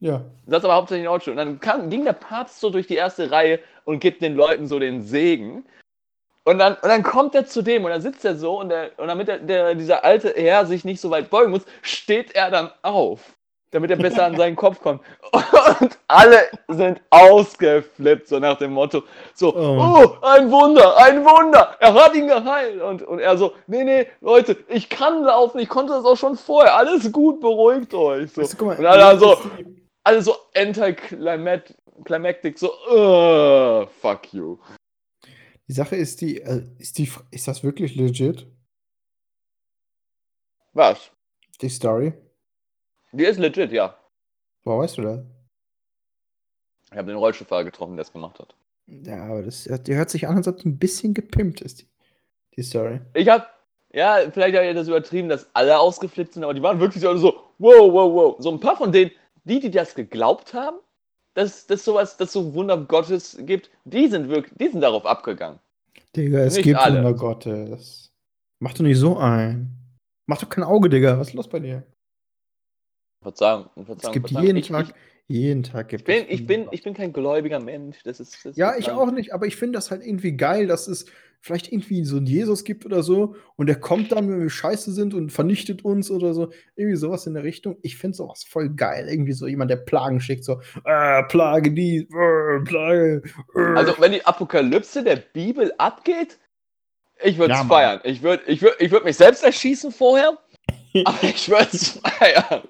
Speaker 2: Ja.
Speaker 1: Das aber hauptsächlich im Rollstuhl. Und dann kam, ging der Papst so durch die erste Reihe und gibt den Leuten so den Segen. Und dann, und dann kommt er zu dem und dann sitzt er so und, der, und damit der, der, dieser alte Herr sich nicht so weit beugen muss, steht er dann auf, damit er besser an seinen Kopf kommt. [laughs] Und alle sind ausgeflippt, so nach dem Motto, so,
Speaker 2: Oh.
Speaker 1: oh, ein Wunder, ein Wunder, er hat ihn geheilt. Und, und er so, nee, nee, Leute, ich kann laufen, ich konnte das auch schon vorher, alles gut, beruhigt euch. So.
Speaker 2: Mal,
Speaker 1: und alle dann so, alle so anticlimactic, so, uh, fuck you.
Speaker 2: Die Sache ist die, äh, ist die, ist das wirklich legit?
Speaker 1: Was?
Speaker 2: Die Story?
Speaker 1: Die ist legit, ja.
Speaker 2: Woher weißt du das?
Speaker 1: Ich habe den Rollstuhlfahrer getroffen, der es gemacht hat.
Speaker 2: Ja, aber das, die hört sich an, als ob die ein bisschen gepimpt ist, die, die Story.
Speaker 1: Ich hab, ja, vielleicht habe ich das übertrieben, dass alle ausgeflippt sind, aber die waren wirklich so, alle so, wow, wow, wow. So ein paar von denen, die, die das geglaubt haben, dass dass sowas, dass so Wunder Gottes gibt, die sind wirklich, die sind darauf abgegangen.
Speaker 2: Digga, es
Speaker 1: Nicht
Speaker 2: gibt
Speaker 1: alle.
Speaker 2: Wunder Gottes. Mach doch nicht so ein. Mach doch kein Auge, Digga. Was ist los bei dir?
Speaker 1: Verzeihung,
Speaker 2: Es
Speaker 1: Verzeihung,
Speaker 2: gibt
Speaker 1: Verzeihung.
Speaker 2: jeden
Speaker 1: ich,
Speaker 2: Tag,
Speaker 1: Ich,
Speaker 2: jeden Tag
Speaker 1: ich,
Speaker 2: gibt
Speaker 1: bin,
Speaker 2: es
Speaker 1: ich, bin, ich bin kein gläubiger Mensch. Das ist, das
Speaker 2: Ja, ich auch nicht, aber ich finde das halt irgendwie geil, dass es vielleicht irgendwie so einen Jesus gibt oder so und der kommt dann, wenn wir scheiße sind und vernichtet uns oder so. Irgendwie sowas in der Richtung. Ich finde sowas voll geil. Irgendwie so jemand, der Plagen schickt, so, äh, Plage die, äh, Plage. Äh.
Speaker 1: Also, wenn die Apokalypse der Bibel abgeht, ich würde es
Speaker 2: Ja,
Speaker 1: feiern. Ich würde ich würd, ich würd mich selbst erschießen vorher, [laughs] aber ich würde es feiern.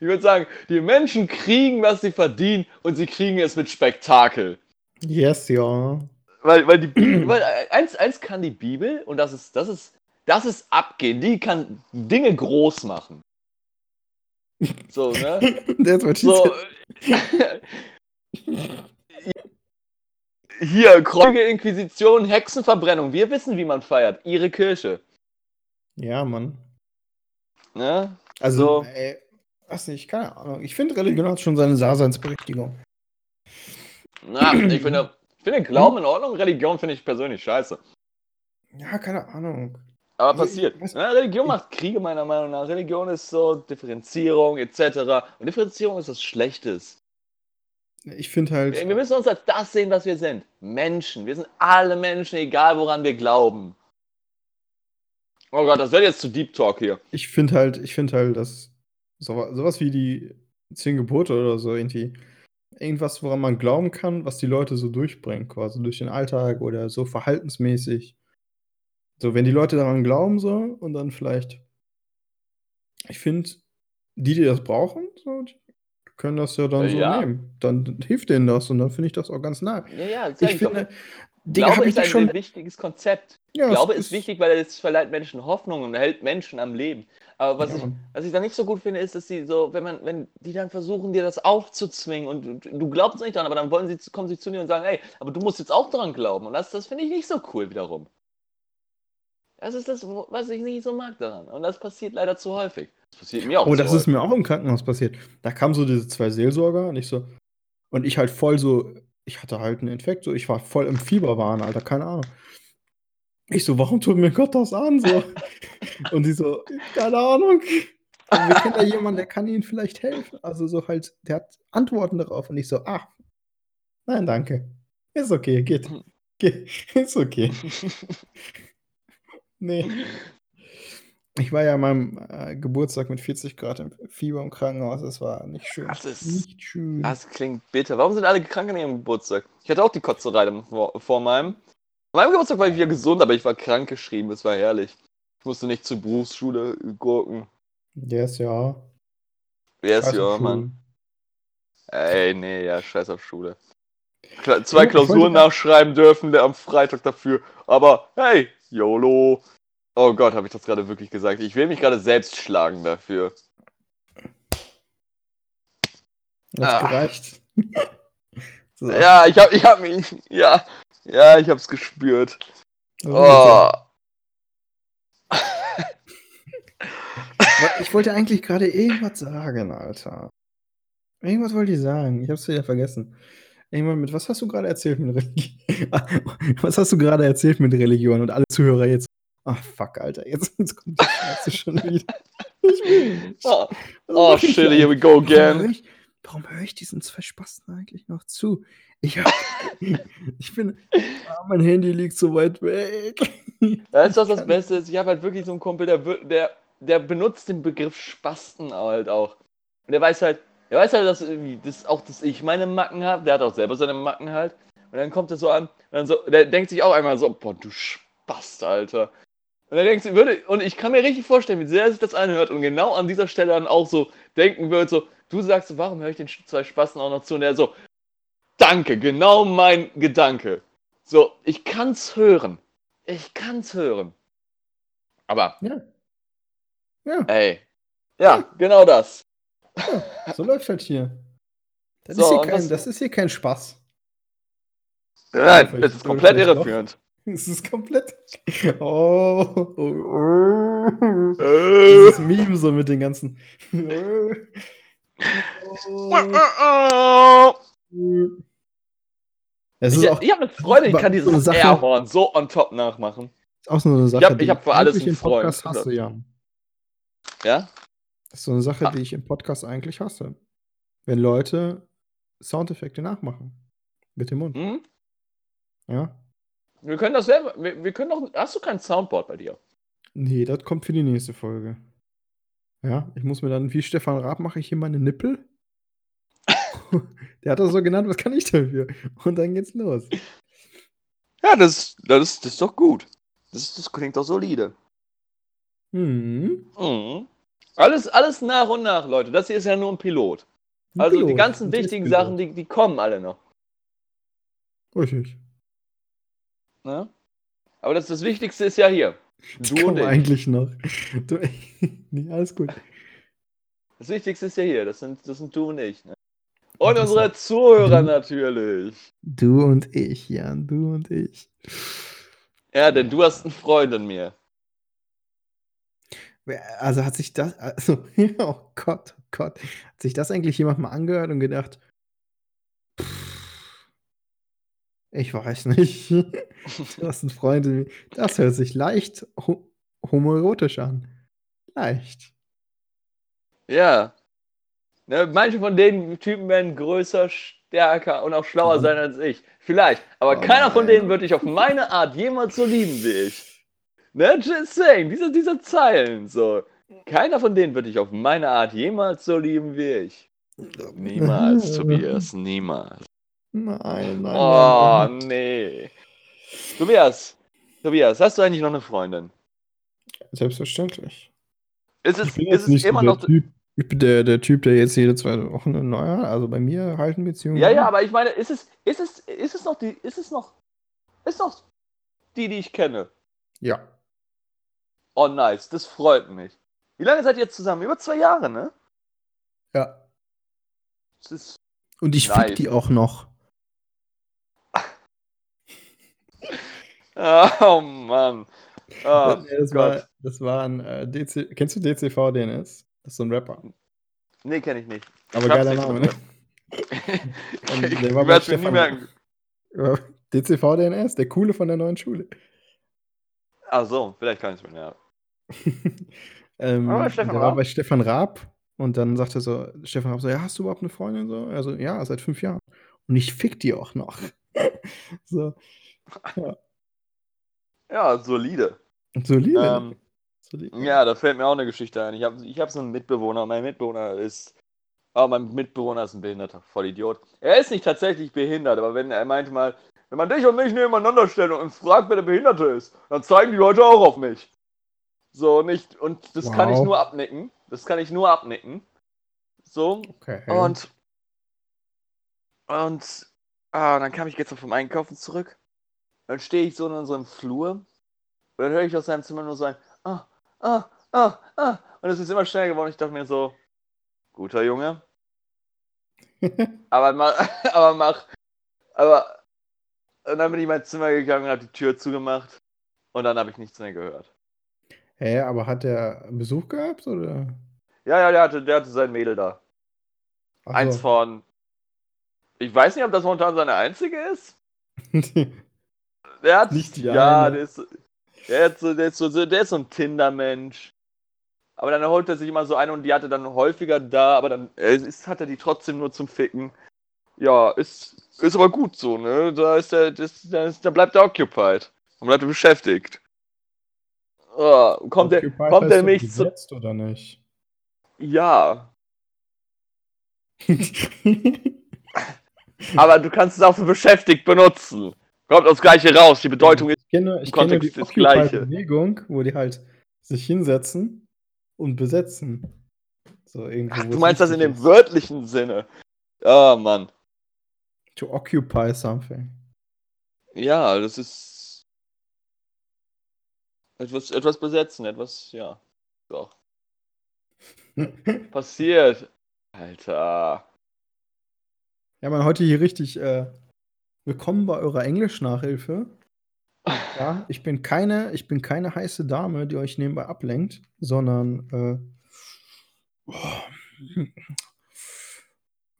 Speaker 1: Ich würde sagen, die Menschen kriegen, was sie verdienen und sie kriegen es mit Spektakel.
Speaker 2: yes, ja.
Speaker 1: Weil, weil die [clears throat] weil eins, eins kann die Bibel und das ist, das ist, das ist abgehen. Die kann Dinge groß machen. So, ne? [laughs]
Speaker 2: That's what she
Speaker 1: So. [laughs] Hier, Kreuge Inquisition, Hexenverbrennung. Wir wissen, wie man feiert. Ihre Kirche.
Speaker 2: Ja, Mann.
Speaker 1: Ne?
Speaker 2: Also,
Speaker 1: So.
Speaker 2: ey, weiß nicht, keine Ahnung. Ich finde, Religion hat schon seine Daseinsberechtigung.
Speaker 1: Na, ich finde, [clears throat] ich finde Glauben in Ordnung, Religion finde ich persönlich scheiße.
Speaker 2: Ja, keine Ahnung.
Speaker 1: Aber passiert. Ne? Religion macht Kriege, meiner Meinung nach. Religion ist so Differenzierung etc. Und Differenzierung ist was Schlechtes.
Speaker 2: Ich finde halt.
Speaker 1: Wir wir müssen uns als das sehen, was wir sind. Menschen. Wir sind alle Menschen, egal woran wir glauben. Oh Gott, das wird jetzt zu Deep Talk hier.
Speaker 2: Ich finde halt, ich finde halt, dass so, sowas wie die zehn Gebote oder so irgendwie irgendwas, woran man glauben kann, was die Leute so durchbringen, quasi durch den Alltag oder so verhaltensmäßig. So, wenn die Leute daran glauben so und dann vielleicht, ich finde, die, die das brauchen, so, die können das ja dann
Speaker 1: Äh,
Speaker 2: so
Speaker 1: ja.
Speaker 2: nehmen. Dann hilft denen das und dann finde ich das auch ganz nah.
Speaker 1: Ja, ja,
Speaker 2: Ich finde, Digga,
Speaker 1: Glaube ist ein
Speaker 2: schon.
Speaker 1: sehr wichtiges Konzept.
Speaker 2: Ja,
Speaker 1: Glaube
Speaker 2: es
Speaker 1: ist wichtig, weil es verleiht Menschen Hoffnung und hält Menschen am Leben. Aber was,
Speaker 2: Ja,
Speaker 1: ich, was ich da nicht so gut finde, ist, dass die so, wenn man, wenn die dann versuchen, dir das aufzuzwingen und du, glaubst nicht dran, aber dann wollen sie, kommen sie zu dir und sagen, ey, aber du musst jetzt auch dran glauben. Und das, das finde ich nicht so cool wiederum. Das ist das, was ich nicht so mag daran. Und das passiert leider zu häufig. Das passiert mir auch
Speaker 2: Oh, das ist
Speaker 1: häufig.
Speaker 2: mir auch im Krankenhaus passiert. Da kamen so diese zwei Seelsorger und ich so. Und ich halt voll so. Ich hatte halt einen Infekt, so. Ich war voll im Fieberwahn, Alter, keine Ahnung. Ich so, warum tut mir Gott das an? So. [laughs] und die so, keine Ahnung. Wir kennen da jemanden, der kann ihnen vielleicht helfen. Also so halt, der hat Antworten darauf. Und ich so, ach, nein, danke. Ist okay, geht. [laughs] geht. Ist okay. [laughs] nee. Ich war ja an meinem äh, Geburtstag mit 40 Grad im Fieber im Krankenhaus. Das war nicht schön.
Speaker 1: Das ist-
Speaker 2: nicht schön.
Speaker 1: Das klingt bitter. Warum sind alle krank an ihrem Geburtstag? Ich hatte auch die Kotzerei vor, vor meinem. Meinem Geburtstag war ich wieder gesund, aber ich war krank geschrieben. Das war herrlich. Ich musste nicht zur Berufsschule gurken.
Speaker 2: Yes, ja.
Speaker 1: Yes,
Speaker 2: Scheiß
Speaker 1: ja, Mann. Ey, nee, ja, scheiß auf Schule. Kla zwei
Speaker 2: wollte
Speaker 1: Klausuren nachschreiben dürfen am Freitag dafür. Aber hey, YOLO. Oh Gott, habe ich das gerade wirklich gesagt. Ich will mich gerade selbst schlagen dafür.
Speaker 2: Hat's
Speaker 1: Ah.
Speaker 2: gereicht. [laughs] so.
Speaker 1: Ja, ich hab, ich hab mich. Ja, ja, ich hab's gespürt.
Speaker 2: ist
Speaker 1: Oh.
Speaker 2: Aber [laughs] Ich wollte eigentlich gerade irgendwas sagen, Alter. Irgendwas wollte ich sagen. Ich hab's wieder vergessen. Irgendwann mit, was hast du gerade erzählt mit Religion? [laughs] was hast du gerade erzählt mit Religion? Und alle Zuhörer jetzt. Ach, fuck, Alter. Jetzt, jetzt kommt die Scheiße schon wieder. Ich.
Speaker 1: Oh, oh shit, here we go
Speaker 2: Warum höre
Speaker 1: again.
Speaker 2: ich, warum höre ich diesen zwei Spasten eigentlich noch zu? Ich, hab, [laughs] ich bin. Ah, mein Handy liegt so weit weg.
Speaker 1: Weißt du, was das Beste ist? Ich habe halt wirklich so einen Kumpel, der, der, der benutzt den Begriff Spasten halt auch. Und der weiß halt, der weiß halt, dass, dass auch dass ich meine Macken habe. Der hat auch selber seine Macken halt. Und dann kommt er so an, und dann so, der denkt sich auch einmal so, boah, du Spast, Alter. Und er denkt sich, würde, und ich kann mir richtig vorstellen, wie sehr er sich das anhört und genau an dieser Stelle dann auch so denken wird, so, du sagst, so, warum höre ich den zwei Spasten auch noch zu? Und er so, danke, genau mein Gedanke. So, ich kann's hören. Ich kann's hören. Aber,
Speaker 2: Ja. Ja,
Speaker 1: ey. Ja, genau das.
Speaker 2: so läuft halt hier. Das,
Speaker 1: So,
Speaker 2: ist, hier kein,
Speaker 1: was-
Speaker 2: das ist hier kein Spaß.
Speaker 1: Nein, es ist komplett irreführend. [laughs]
Speaker 2: Es ist komplett. Oh. oh, oh. Dieses Meme so mit den ganzen. oh. [laughs] Es
Speaker 1: Ich,
Speaker 2: ist auch,
Speaker 1: ich habe eine Freundin, die kann
Speaker 2: so
Speaker 1: dieses
Speaker 2: Sache-
Speaker 1: Airhorn so on top nachmachen.
Speaker 2: ist auch so eine Sache,
Speaker 1: ich hab für alles einen
Speaker 2: im Podcast
Speaker 1: Freund.
Speaker 2: hasse, Jan.
Speaker 1: Ja?
Speaker 2: Das ist so eine Sache,
Speaker 1: Ah.
Speaker 2: die ich im Podcast eigentlich hasse. Wenn Leute Soundeffekte nachmachen. Mit dem Mund.
Speaker 1: Hm?
Speaker 2: Ja?
Speaker 1: Wir können das selber. Wir, wir können doch. Hast du kein Soundboard bei dir?
Speaker 2: Nee, das kommt für die nächste Folge. Ja, ich muss mir dann, wie Stefan Raab, mache ich hier meine Nippel. [laughs] Der hat das so genannt, was kann ich dafür? Und dann geht's los.
Speaker 1: Ja, das, das, ist, das ist doch gut. Das, das klingt doch solide.
Speaker 2: Hm.
Speaker 1: Mhm. Alles, alles nach und nach, Leute. Das hier ist ja nur ein Pilot.
Speaker 2: ein
Speaker 1: Also die
Speaker 2: Pilot,
Speaker 1: ganzen
Speaker 2: ein
Speaker 1: wichtigen. Sachen, die, die kommen alle noch.
Speaker 2: Richtig.
Speaker 1: Ne? Aber das, das Wichtigste ist ja hier.
Speaker 2: Die
Speaker 1: Du und
Speaker 2: kommen
Speaker 1: ich.
Speaker 2: eigentlich noch. Du, [laughs] nee, alles gut.
Speaker 1: Das Wichtigste ist ja hier. Das sind, das sind du und ich. Ne? Und unsere Zuhörer
Speaker 2: Du-
Speaker 1: natürlich.
Speaker 2: Du und ich, Jan, du und ich.
Speaker 1: Ja, denn du hast einen Freund in mir.
Speaker 2: Also hat sich das, also, [laughs] oh Gott, oh Gott, hat sich das eigentlich jemand mal angehört und gedacht, pff, ich weiß nicht, [laughs] du hast einen Freund, in mir. das hört sich leicht ho homoerotisch an. Leicht.
Speaker 1: Ja. Ne, manche von den Typen werden größer, stärker und auch schlauer
Speaker 2: Oh.
Speaker 1: sein als ich. Vielleicht. Aber
Speaker 2: Oh
Speaker 1: keiner von
Speaker 2: nein.
Speaker 1: denen wird dich auf meine Art jemals so lieben wie ich. Ne, just saying. Diese, diese Zeilen. So. Keiner von denen wird dich auf meine Art jemals so lieben wie ich. Niemals, [laughs] Tobias. Niemals.
Speaker 2: Nein, nein,
Speaker 1: Oh,
Speaker 2: nein,
Speaker 1: nee. Tobias. Tobias, hast du eigentlich noch eine Freundin?
Speaker 2: Selbstverständlich.
Speaker 1: Ist
Speaker 2: Ich
Speaker 1: es,
Speaker 2: bin
Speaker 1: ist
Speaker 2: jetzt
Speaker 1: es immer noch.
Speaker 2: Typ, ich bin der, der Typ, der jetzt jede zweite Woche eine neue hat. Also bei mir halten Beziehungen.
Speaker 1: Ja, ja, aber ich meine, ist es, ist es, ist es noch die, ist es noch, ist noch die, die ich kenne?
Speaker 2: Ja.
Speaker 1: Oh, nice, das freut mich. Wie lange seid ihr jetzt zusammen? Über zwei Jahre, ne?
Speaker 2: Ja.
Speaker 1: Das ist,
Speaker 2: Und ich
Speaker 1: Nice.
Speaker 2: fick die auch noch. [laughs]
Speaker 1: oh Mann. Oh,
Speaker 2: das,
Speaker 1: Gott.
Speaker 2: war, das war ein äh, DC. Kennst du DCV DNS? Das ist so ein Rapper.
Speaker 1: Nee, kenne ich nicht.
Speaker 2: Aber
Speaker 1: Ich
Speaker 2: geiler Name, ne?
Speaker 1: ich [laughs]
Speaker 2: Und der war bei
Speaker 1: werde es mir nie
Speaker 2: Stefan-
Speaker 1: merken.
Speaker 2: Ja, [laughs] DCV DNS, der coole von der neuen Schule.
Speaker 1: Ach so, vielleicht kann ich es mir, ja. [laughs]
Speaker 2: ähm,
Speaker 1: Aber Stefan
Speaker 2: der war
Speaker 1: Raab?
Speaker 2: bei Stefan Raab und dann sagte so, Stefan Raab so, ja, hast du überhaupt eine Freundin? So, also ja, seit fünf Jahren. Und ich fick die auch noch. so,
Speaker 1: Ja, solide.
Speaker 2: solide.
Speaker 1: Ähm,
Speaker 2: solide.
Speaker 1: Ja, da fällt mir auch eine Geschichte ein. Ich habe ich hab so einen Mitbewohner. Mein Mitbewohner ist. Oh, mein Mitbewohner ist ein behinderter Vollidiot. Er ist nicht tatsächlich behindert, aber wenn er meinte mal, wenn man dich und mich nebeneinander stellt und fragt, wer der Behinderte ist, dann zeigen die Leute auch auf mich. So, nicht. Und das kann ich
Speaker 2: Wow.
Speaker 1: nur abnicken. Das kann ich nur abnicken. So.
Speaker 2: Okay.
Speaker 1: Und. Und. Ah, dann kam ich gestern vom Einkaufen zurück. Dann stehe ich so in unserem Flur. Und dann höre ich aus seinem Zimmer nur ein. Ah, ah, ah, ah. Und es ist immer schneller geworden. Ich dachte mir so. Guter Junge. [laughs] Aber mach. [laughs] Aber mach. Aber. Und dann bin ich in mein Zimmer gegangen und habe die Tür zugemacht. Und dann habe ich nichts mehr gehört.
Speaker 2: Hä, aber hat der Besuch gehabt oder?
Speaker 1: Ja, ja, der hatte, der hatte sein Mädel da.
Speaker 2: Ach
Speaker 1: Eins
Speaker 2: so.
Speaker 1: von. Ich weiß nicht, ob das momentan seine einzige ist. [laughs] Der hat,
Speaker 2: Nicht die
Speaker 1: ja,
Speaker 2: eine.
Speaker 1: der ist, der, ist so, der, ist so, der ist so ein Tinder-Mensch. Aber dann holt er sich immer so eine und die hatte dann häufiger da, aber dann äh, ist, hat er die trotzdem nur zum Ficken. Ja, ist, ist aber gut so, ne? Da ist der, das, da, ist, da bleibt er occupied. Und bleibt er beschäftigt. Oh, kommt er,
Speaker 2: Occupied
Speaker 1: kommt
Speaker 2: heißt
Speaker 1: er
Speaker 2: doch
Speaker 1: mich zu.
Speaker 2: oder nicht?
Speaker 1: Ja, [laughs] aber du kannst es auch für beschäftigt benutzen. Kommt das gleiche raus. Die Bedeutung ist.
Speaker 2: Ich kenne, ich
Speaker 1: Im
Speaker 2: kenne
Speaker 1: Kontext
Speaker 2: die
Speaker 1: das Gleiche.
Speaker 2: Occupy-Bewegung, wo die halt sich hinsetzen und besetzen. So irgendwo,
Speaker 1: Ach, du meinst das in dem wörtlichen Sinne. Ah, Mann.
Speaker 2: To occupy something.
Speaker 1: Ja, das ist. Etwas, etwas besetzen, etwas, ja. Doch. [laughs] Passiert. Alter.
Speaker 2: Ja, man, heute hier richtig äh, willkommen bei eurer Englisch-Nachhilfe. Ja, ich bin keine, ich bin keine heiße Dame, die euch nebenbei ablenkt, sondern äh, oh,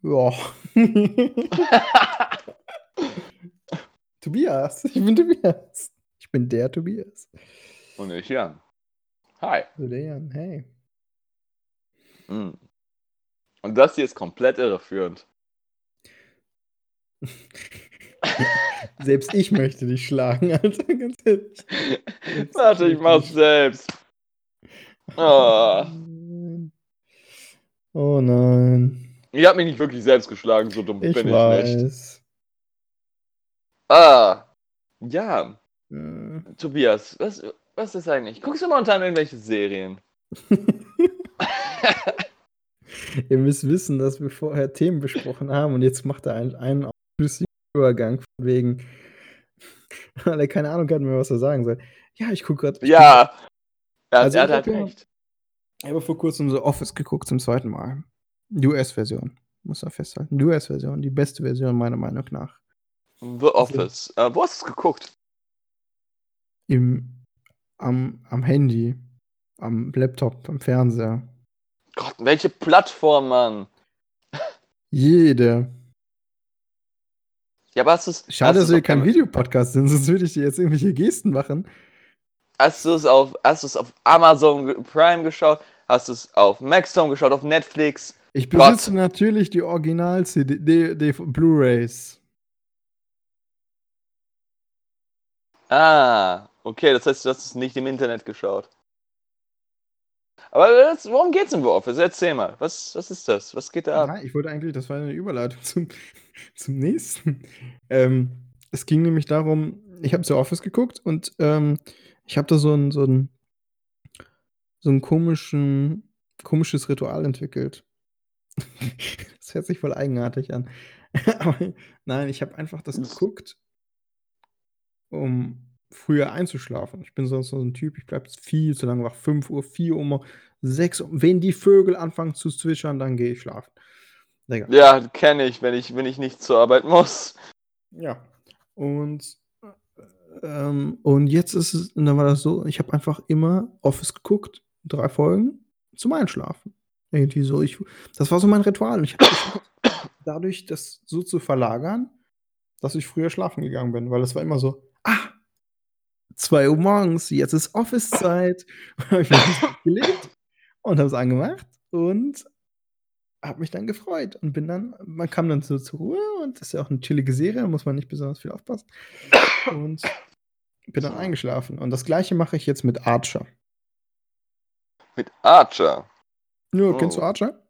Speaker 2: Ja. [laughs] Tobias. Ich bin Tobias. Ich bin der Tobias.
Speaker 1: Und ich Jan. Hi.
Speaker 2: Der Jan. Hey.
Speaker 1: Mm. Und das hier ist komplett irreführend. [laughs] [laughs]
Speaker 2: Selbst ich möchte dich schlagen, [laughs] Alter, ganz ehrlich. Selbst
Speaker 1: Warte, ich mach's selbst. Oh.
Speaker 2: Oh nein.
Speaker 1: Ich hab mich nicht wirklich selbst geschlagen, so dumm
Speaker 2: Ich
Speaker 1: bin ich nicht.
Speaker 2: weiß.
Speaker 1: Ah. Ja,
Speaker 2: Äh,
Speaker 1: Tobias, was, was ist eigentlich? Guckst du momentan irgendwelche Serien? [laughs]
Speaker 2: Ihr müsst wissen, dass wir vorher Themen besprochen haben und jetzt macht er einen, einen flüssigen Übergang von wegen, [laughs] weil er keine Ahnung hat mehr, was er sagen soll. Ja, ich gucke gerade.
Speaker 1: Ja. Ja,
Speaker 2: Also
Speaker 1: er hat
Speaker 2: ich
Speaker 1: halt recht.
Speaker 2: Ich habe vor kurzem so Office geguckt zum zweiten Mal. Die US-Version. Muss man festhalten. Die US-Version, die beste Version meiner Meinung nach.
Speaker 1: The Office. Äh, wo hast du es geguckt?
Speaker 2: Im, am, am Handy, am Laptop, am Fernseher.
Speaker 1: Gott, welche Plattform, Mann?
Speaker 2: Jede.
Speaker 1: Ja, aber hast du es.
Speaker 2: Schade,
Speaker 1: hast
Speaker 2: dass
Speaker 1: du's
Speaker 2: wir kein Videopodcast sind, sonst würde ich dir jetzt irgendwelche Gesten machen.
Speaker 1: Hast du es auf, hast du es auf Amazon Prime geschaut? Hast du es auf Maxdome geschaut, auf Netflix?
Speaker 2: Ich
Speaker 1: Gott.
Speaker 2: besitze natürlich die Original-CD, Blu-Rays.
Speaker 1: Ah, okay, das heißt, du hast es nicht im Internet geschaut. Aber das, worum geht's im Office? Erzähl mal. Was, was ist das? Was geht da ab?
Speaker 2: Nein, ich wollte eigentlich, das war eine Überleitung [laughs] zum, zum nächsten. Ähm, es ging nämlich darum, ich habe The Office geguckt und ähm, ich habe da so ein, so ein, so ein komischen, komisches Ritual entwickelt. [laughs] das hört sich voll eigenartig an. [laughs] Aber nein, ich habe einfach das geguckt, um früher einzuschlafen. Ich bin sonst so ein Typ, ich bleibe viel zu lange wach. 5 Uhr, 4 Uhr, 6 Uhr. Wenn die Vögel anfangen zu zwitschern, dann gehe ich schlafen. Digga.
Speaker 1: Ja, kenne ich, wenn ich, wenn ich nicht zur Arbeit muss.
Speaker 2: Ja. Und, ähm, und jetzt ist es, und dann war das so, ich habe einfach immer Office geguckt, drei Folgen, zum Einschlafen. Irgendwie so, ich, das war so mein Ritual. Und ich habe [coughs] dadurch das so zu verlagern, dass ich früher schlafen gegangen bin, weil es war immer so, 2 Uhr morgens, jetzt ist Office-Zeit. [laughs] Habe ich mich [laughs] gelegt und habe es angemacht und habe mich dann gefreut und bin dann, man kam dann so zur Ruhe und das ist ja auch eine chillige Serie, da muss man nicht besonders viel aufpassen. Und bin dann eingeschlafen. Und das gleiche mache ich jetzt mit Archer.
Speaker 1: Mit Archer.
Speaker 2: Ja,
Speaker 1: Oh.
Speaker 2: kennst du Archer?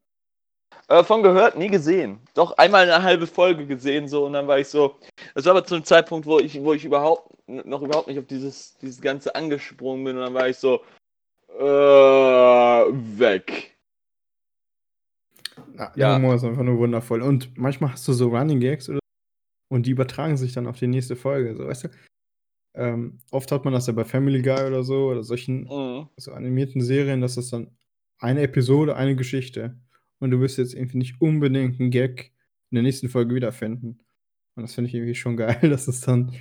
Speaker 1: Äh, von gehört, nie gesehen. Doch einmal eine halbe Folge gesehen, so, und dann war ich so. Das war aber zu einem Zeitpunkt, wo ich, wo ich überhaupt noch überhaupt nicht auf dieses, dieses Ganze angesprungen bin, und dann war ich so. Äh, weg.
Speaker 2: Ja,
Speaker 1: Ja.
Speaker 2: der Humor ist einfach nur wundervoll. Und manchmal hast du so Running Gags oder und die übertragen sich dann auf die nächste Folge. So, weißt du? Ähm, oft hat man das ja bei Family Guy oder so oder solchen
Speaker 1: Mhm.
Speaker 2: so animierten Serien, dass das dann eine Episode, eine Geschichte. Und du wirst jetzt irgendwie nicht unbedingt einen Gag in der nächsten Folge wiederfinden. Und das finde ich irgendwie schon [laughs] geil, dass es dann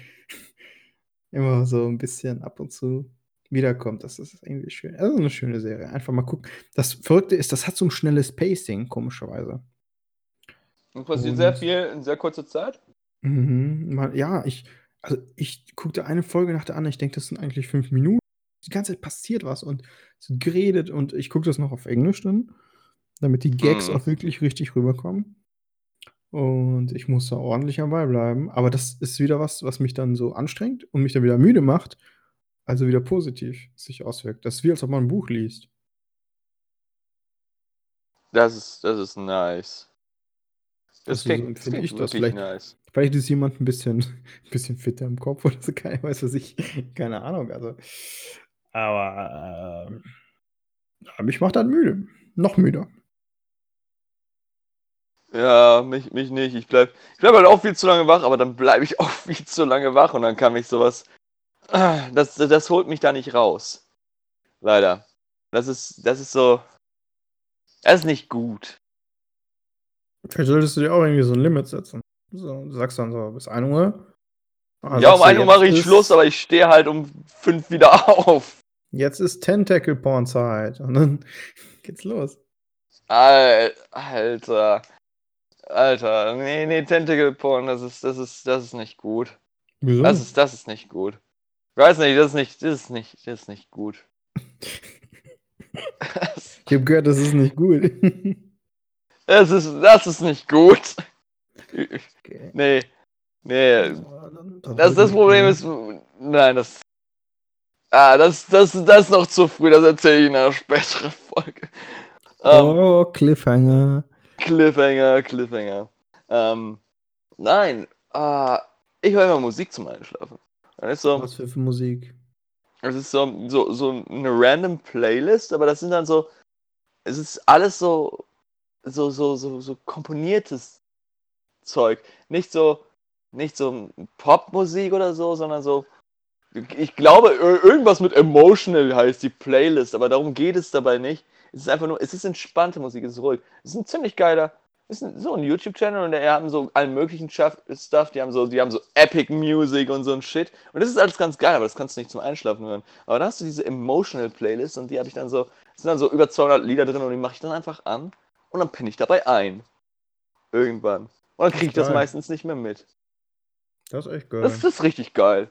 Speaker 2: immer so ein bisschen ab und zu wiederkommt. Das ist irgendwie schön. Also eine schöne Serie. Einfach mal gucken. Das Verrückte ist, das hat so ein schnelles Pacing, komischerweise.
Speaker 1: Und passiert
Speaker 2: Und-
Speaker 1: sehr viel in sehr kurzer Zeit.
Speaker 2: Mhm. Ja, ich, also ich guckte eine Folge nach der anderen. Ich denke, das sind eigentlich fünf Minuten. Die ganze Zeit passiert was und es wird geredet und ich gucke das noch auf Englisch dann, damit die Gags
Speaker 1: Mhm.
Speaker 2: auch wirklich richtig rüberkommen. Und ich muss da ordentlich am Ball bleiben. Aber das ist wieder was, was mich dann so anstrengt und mich dann wieder müde macht. Also wieder positiv sich auswirkt. Das ist wie, als ob man ein Buch liest.
Speaker 1: Das ist, das ist nice. Das
Speaker 2: Also so
Speaker 1: klingt, klingt
Speaker 2: ich das. Vielleicht-
Speaker 1: nice.
Speaker 2: Vielleicht ist jemand ein bisschen, [laughs] ein bisschen fitter im Kopf oder so, [laughs] keine, weiß was ich, keine Ahnung. Also, aber ähm, mich macht das müde. Noch müder.
Speaker 1: Ja, mich, mich nicht. Ich bleib, ich bleib halt auch viel zu lange wach, aber dann bleibe ich [laughs] auch viel zu lange wach und dann kann mich sowas. [clears throat] Das, das holt mich da nicht raus. Leider. Das ist, das ist so. Das ist nicht gut.
Speaker 2: Vielleicht solltest du dir auch irgendwie so ein Limit setzen. So, du sagst dann so, bis 1 Uhr. Ah,
Speaker 1: ja, um
Speaker 2: du,
Speaker 1: 1 Uhr mache ich Schluss, aber ich stehe halt um 5 wieder [laughs] auf.
Speaker 2: Jetzt ist Tentacle-Porn-Zeit. Und dann [laughs] geht's los.
Speaker 1: Al- Alter. Alter, nee, nee, Tentacle Porn, das ist, das ist, das ist nicht gut.
Speaker 2: Wieso?
Speaker 1: Das ist, das ist nicht gut. Ich weiß nicht, das ist nicht, das ist nicht, das ist nicht gut. [laughs]
Speaker 2: ich habe gehört, das ist nicht gut. [laughs]
Speaker 1: Das ist, das ist nicht gut.
Speaker 2: okay. [laughs]
Speaker 1: Nee, nee, das, das Problem ist, nein, das, ah, das, das, das ist noch zu früh, das erzähle ich in einer späteren Folge. Ähm,
Speaker 2: Oh, Cliffhanger.
Speaker 1: Cliffhanger, Cliffhanger. Ähm, nein, ah, ich höre immer Musik zum Einschlafen. Das ist so,
Speaker 2: Was für, für Musik?
Speaker 1: es ist so, so, so eine random Playlist, aber das sind dann so, es ist alles so, so, so, so, so komponiertes Zeug. Nicht so, nicht so Popmusik oder so, sondern so, ich glaube, ir- irgendwas mit Emotional heißt die Playlist, aber darum geht es dabei nicht. Es ist einfach nur, es ist entspannte Musik, es ist ruhig. Es ist ein ziemlich geiler, es ist ein, so ein YouTube-Channel und die haben so allen möglichen Stuff, die haben so, die haben so Epic Music und so ein Shit. Und das ist alles ganz geil, aber das kannst du nicht zum Einschlafen hören. Aber dann hast du diese Emotional Playlist und die habe ich dann so, es sind dann so über 200 Lieder drin und die mache ich dann einfach an und dann pinne ich dabei ein. Irgendwann. Und dann kriege ich das
Speaker 2: Geil.
Speaker 1: meistens nicht mehr mit.
Speaker 2: Das ist echt geil.
Speaker 1: Das, das ist richtig geil.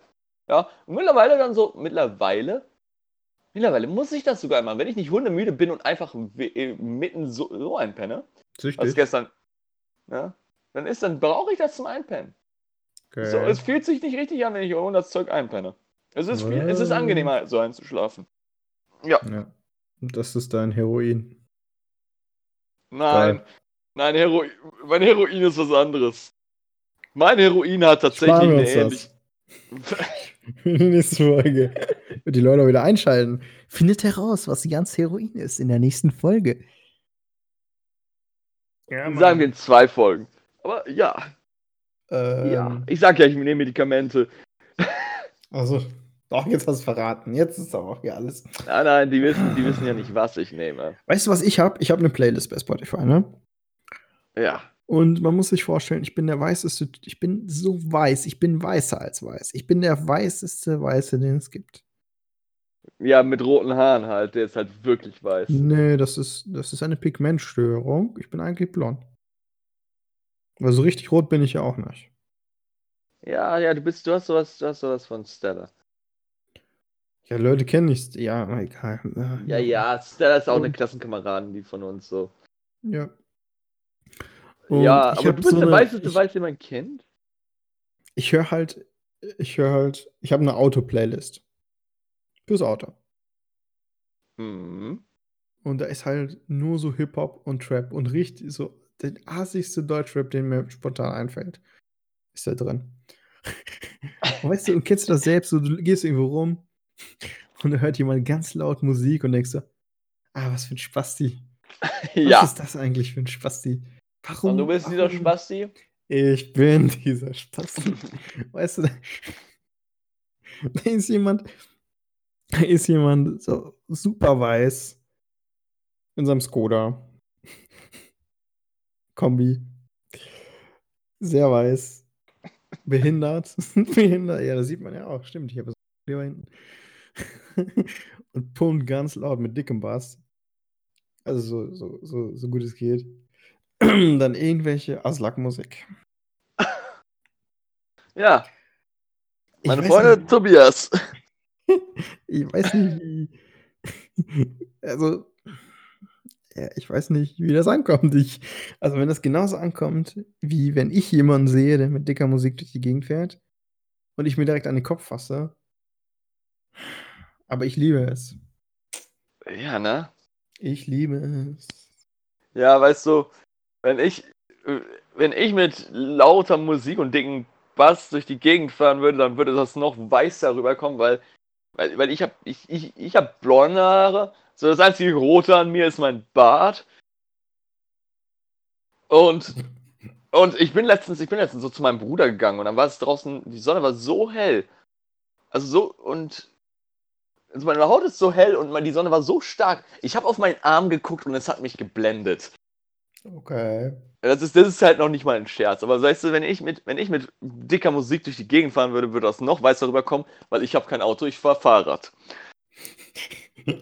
Speaker 1: Ja, und mittlerweile dann so, mittlerweile, mittlerweile muss ich das sogar machen. Wenn ich nicht hundemüde bin und einfach äh, mitten so, so einpenne, als
Speaker 2: Süchtig.
Speaker 1: gestern, ja, dann ist, dann brauche ich das zum Einpennen.
Speaker 2: Geil.
Speaker 1: So, es fühlt sich nicht richtig an, wenn ich ohne das Zeug einpenne. Es ist, viel, es ist angenehmer, so einzuschlafen. Ja,
Speaker 2: ja. Und Das ist dein Heroin.
Speaker 1: nein,
Speaker 2: Geil.
Speaker 1: nein, Heroin, mein Heroin ist was anderes. Mein Heroin hat tatsächlich eine ähnliche. [laughs] [laughs]
Speaker 2: das. In der nächsten Folge. Die Leute auch wieder einschalten. Findet heraus, was ganz Heroin ist in der nächsten Folge. Ja,
Speaker 1: Sagen wir in zwei Folgen. Aber ja,
Speaker 2: Ähm,
Speaker 1: ja. Ich sag ja, ich nehme Medikamente.
Speaker 2: Also, doch, jetzt hast du verraten. Jetzt ist aber auch hier alles.
Speaker 1: Nein, nein, die wissen, die wissen ja nicht, was ich nehme.
Speaker 2: Weißt du, was ich habe? Ich habe eine Playlist bei Spotify, ne?
Speaker 1: Ja.
Speaker 2: Und man muss sich vorstellen, ich bin der weißeste, ich bin so weiß, ich bin weißer als weiß. Ich bin der weißeste Weiße, den es gibt.
Speaker 1: Ja, mit roten Haaren halt, der ist halt wirklich weiß.
Speaker 2: Nee, das ist, das ist eine Pigmentstörung. Ich bin eigentlich blond. Aber so richtig rot bin ich ja auch nicht.
Speaker 1: Ja, ja, du bist, du hast sowas, du hast sowas von Stella.
Speaker 2: Ja, Leute kennen nicht. Ja, egal.
Speaker 1: Ja, ja, Stella ist auch eine Klassenkameradin, die von uns so.
Speaker 2: Ja. Und
Speaker 1: ja,
Speaker 2: ich
Speaker 1: aber du bist
Speaker 2: so
Speaker 1: der
Speaker 2: eine-
Speaker 1: Weiße, du
Speaker 2: ich-
Speaker 1: weißt, wie man kennt?
Speaker 2: Ich höre halt, ich höre halt, ich habe eine Auto-Playlist. Fürs Auto.
Speaker 1: Mhm.
Speaker 2: Und da ist halt nur so Hip-Hop und Trap und richtig so der assigste Deutschrap, den mir spontan einfällt, ist da drin. [laughs] und weißt du, und kennst du das selbst? So, du gehst irgendwo rum und da hört jemand ganz laut Musik und denkst so, ah, was für ein Spasti. [laughs] Was
Speaker 1: Ja.
Speaker 2: ist das eigentlich für ein Spasti? Warum?
Speaker 1: Und du bist dieser Spasti?
Speaker 2: Ich bin dieser Spasti. [laughs] weißt du, da da ist jemand, da ist jemand so super weiß in seinem Skoda. Kombi. Sehr weiß. Behindert. [laughs] Behindert, ja, das sieht man ja auch. Stimmt, ich habe so hier hinten. [laughs] Und pumpt ganz laut mit dickem Bass. Also so, so, so, so gut es geht. [clears throat] Dann irgendwelche Aslak-Musik. [laughs]
Speaker 1: Ja.
Speaker 2: Ich
Speaker 1: Meine Freunde
Speaker 2: nicht-
Speaker 1: Tobias. [laughs]
Speaker 2: Ich weiß nicht, wie. [laughs] Also, ja, ich weiß nicht, wie das ankommt. Ich, also, wenn das genauso ankommt, wie wenn ich jemanden sehe, der mit dicker Musik durch die Gegend fährt und ich mir direkt an den Kopf fasse. Aber ich liebe es.
Speaker 1: Ja, ne?
Speaker 2: Ich liebe es.
Speaker 1: Ja, weißt du, wenn ich, wenn ich mit lauter Musik und dicken Bass durch die Gegend fahren würde, dann würde das noch weißer rüberkommen, weil, weil, weil ich habe ich, ich, ich hab blonde Haare. So das einzige Rote an mir ist mein Bart. Und, und ich bin letztens, ich bin letztens so zu meinem Bruder gegangen und dann war es draußen, die Sonne war so hell. Also so, und also meine Haut ist so hell und die Sonne war so stark. Ich habe auf meinen Arm geguckt und es hat mich geblendet.
Speaker 2: Okay.
Speaker 1: Das ist, das ist halt noch nicht mal ein Scherz. Aber weißt du, wenn ich mit, wenn ich mit dicker Musik durch die Gegend fahren würde, würde das noch weißer rüberkommen, weil ich habe kein Auto, ich fahre Fahrrad. [laughs]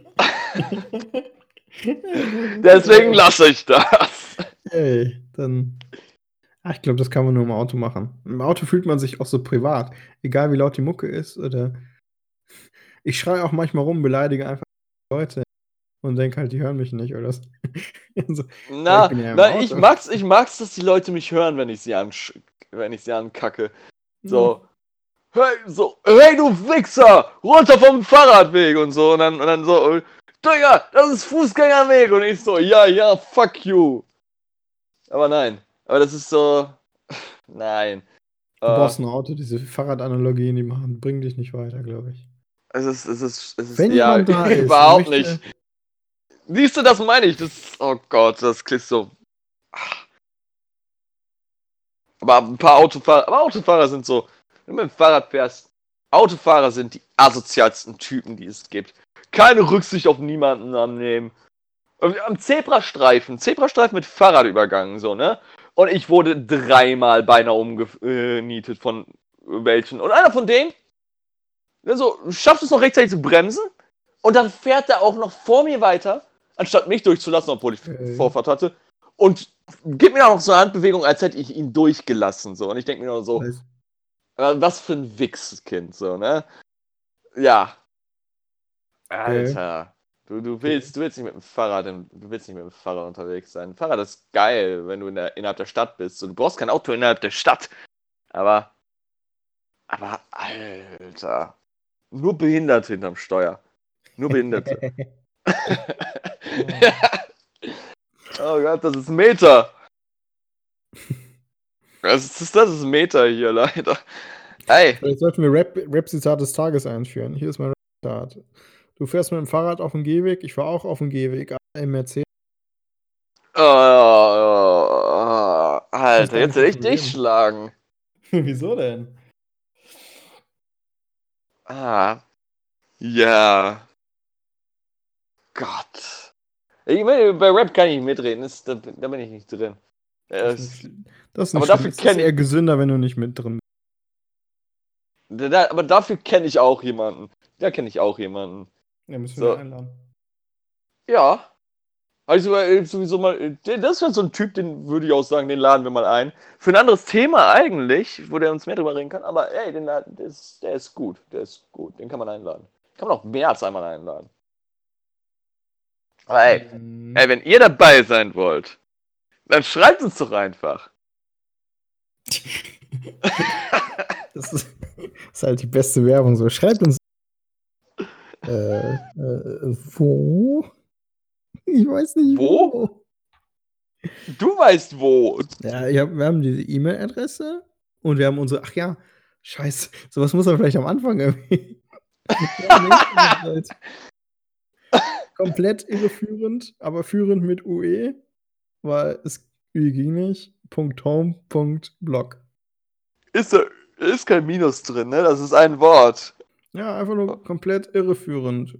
Speaker 1: Deswegen lasse ich das.
Speaker 2: Ey, dann Ah, ich glaube, das kann man nur im Auto machen. Im Auto fühlt man sich auch so privat. Egal wie laut die Mucke ist oder. Ich schreie auch manchmal rum, beleidige einfach Leute und denke halt, die hören mich nicht oder [laughs] so.
Speaker 1: na, ich, ja na ich, mag's, ich mag's, dass die Leute mich hören, wenn ich sie, ansch wenn ich sie ankacke. So. Hm. Hey, so, hey du Wichser, runter vom Fahrradweg und so. Und dann, und dann so, Digga, das ist Fußgängerweg. Und ich so, ja, ja, fuck you. Aber nein. Aber das ist so. [laughs] Nein.
Speaker 2: Du äh, brauchst ein Auto, diese Fahrradanalogien, die machen, bringen dich nicht weiter, glaube ich.
Speaker 1: Es ist, es ist, es ist Wenn ja, da [laughs] ist, überhaupt möchte... nicht. Siehst du, das meine ich. Das, oh Gott, das klingt so. Aber ein paar Autofahrer, aber Autofahrer sind so, wenn du mit dem Fahrrad fährst, Autofahrer sind die asozialsten Typen, die es gibt. Keine Rücksicht auf niemanden annehmen. Am Zebrastreifen, Zebrastreifen mit Fahrradübergang, so, ne? Und ich wurde dreimal beinahe umgenietet von welchen. Und einer von denen, so, schafft es noch rechtzeitig zu bremsen. Und dann fährt er auch noch vor mir weiter, anstatt mich durchzulassen, obwohl ich okay. Vorfahrt hatte. Und gibt mir auch noch so eine Handbewegung, als hätte ich ihn durchgelassen. So. Und ich denke mir nur so, was? was für ein Wichskind, so, ne? Ja. Alter. Du, du, willst, du willst nicht mit dem Fahrrad, du willst nicht mit dem Fahrrad unterwegs sein. Fahrrad ist geil, wenn du in der, innerhalb der Stadt bist. Und du brauchst kein Auto innerhalb der Stadt. Aber, aber, Alter. Nur Behinderte hinterm Steuer. Nur Behinderte. [laughs] [laughs] [laughs] oh Gott, das ist Meta. Das ist, das ist Meta hier, leider.
Speaker 2: Hey. Vielleicht sollten wir Rap-Zitat Rap des Tages einführen. Hier ist mein Rap-Zitat. Du fährst mit dem Fahrrad auf dem Gehweg, ich fahre auch auf dem Gehweg, MRC.
Speaker 1: Oh, oh, oh, Alter, jetzt will ich dich [laughs] schlagen.
Speaker 2: Wieso denn?
Speaker 1: Ah. Ja. Gott. Ich meine, bei Rap kann ich nicht mitreden, das, da, da, bin ich nicht drin.
Speaker 2: Das, ist, das ist aber dafür ist eher gesünder, wenn du nicht mit drin
Speaker 1: bist. Da, aber dafür kenne ich auch jemanden. Da kenne ich auch jemanden.
Speaker 2: Ja, müssen wir so. einladen.
Speaker 1: Ja. Also sowieso mal, das ist so ein Typ, den würde ich auch sagen, den laden wir mal ein. Für ein anderes Thema eigentlich, wo der uns mehr drüber reden kann, aber ey, den, der, ist, der ist gut, der ist gut, den kann man einladen. Kann man auch mehr als einmal einladen. Ey, ähm. ey, wenn ihr dabei sein wollt, dann schreibt uns doch einfach. [laughs]
Speaker 2: das, ist, das ist halt die beste Werbung so. Schreibt uns äh, äh, wo? Ich weiß nicht wo. wo.
Speaker 1: Du weißt wo.
Speaker 2: Ja, ja wir haben diese E-Mail-Adresse und wir haben unsere. Ach ja, scheiße. Sowas muss man vielleicht am Anfang irgendwie. [laughs] [laughs] Komplett irreführend, aber führend mit UE, weil es UE ging nicht. Home, Blog.
Speaker 1: Ist, da, ist kein Minus drin, ne? Das ist ein Wort.
Speaker 2: Ja, einfach nur komplett irreführend.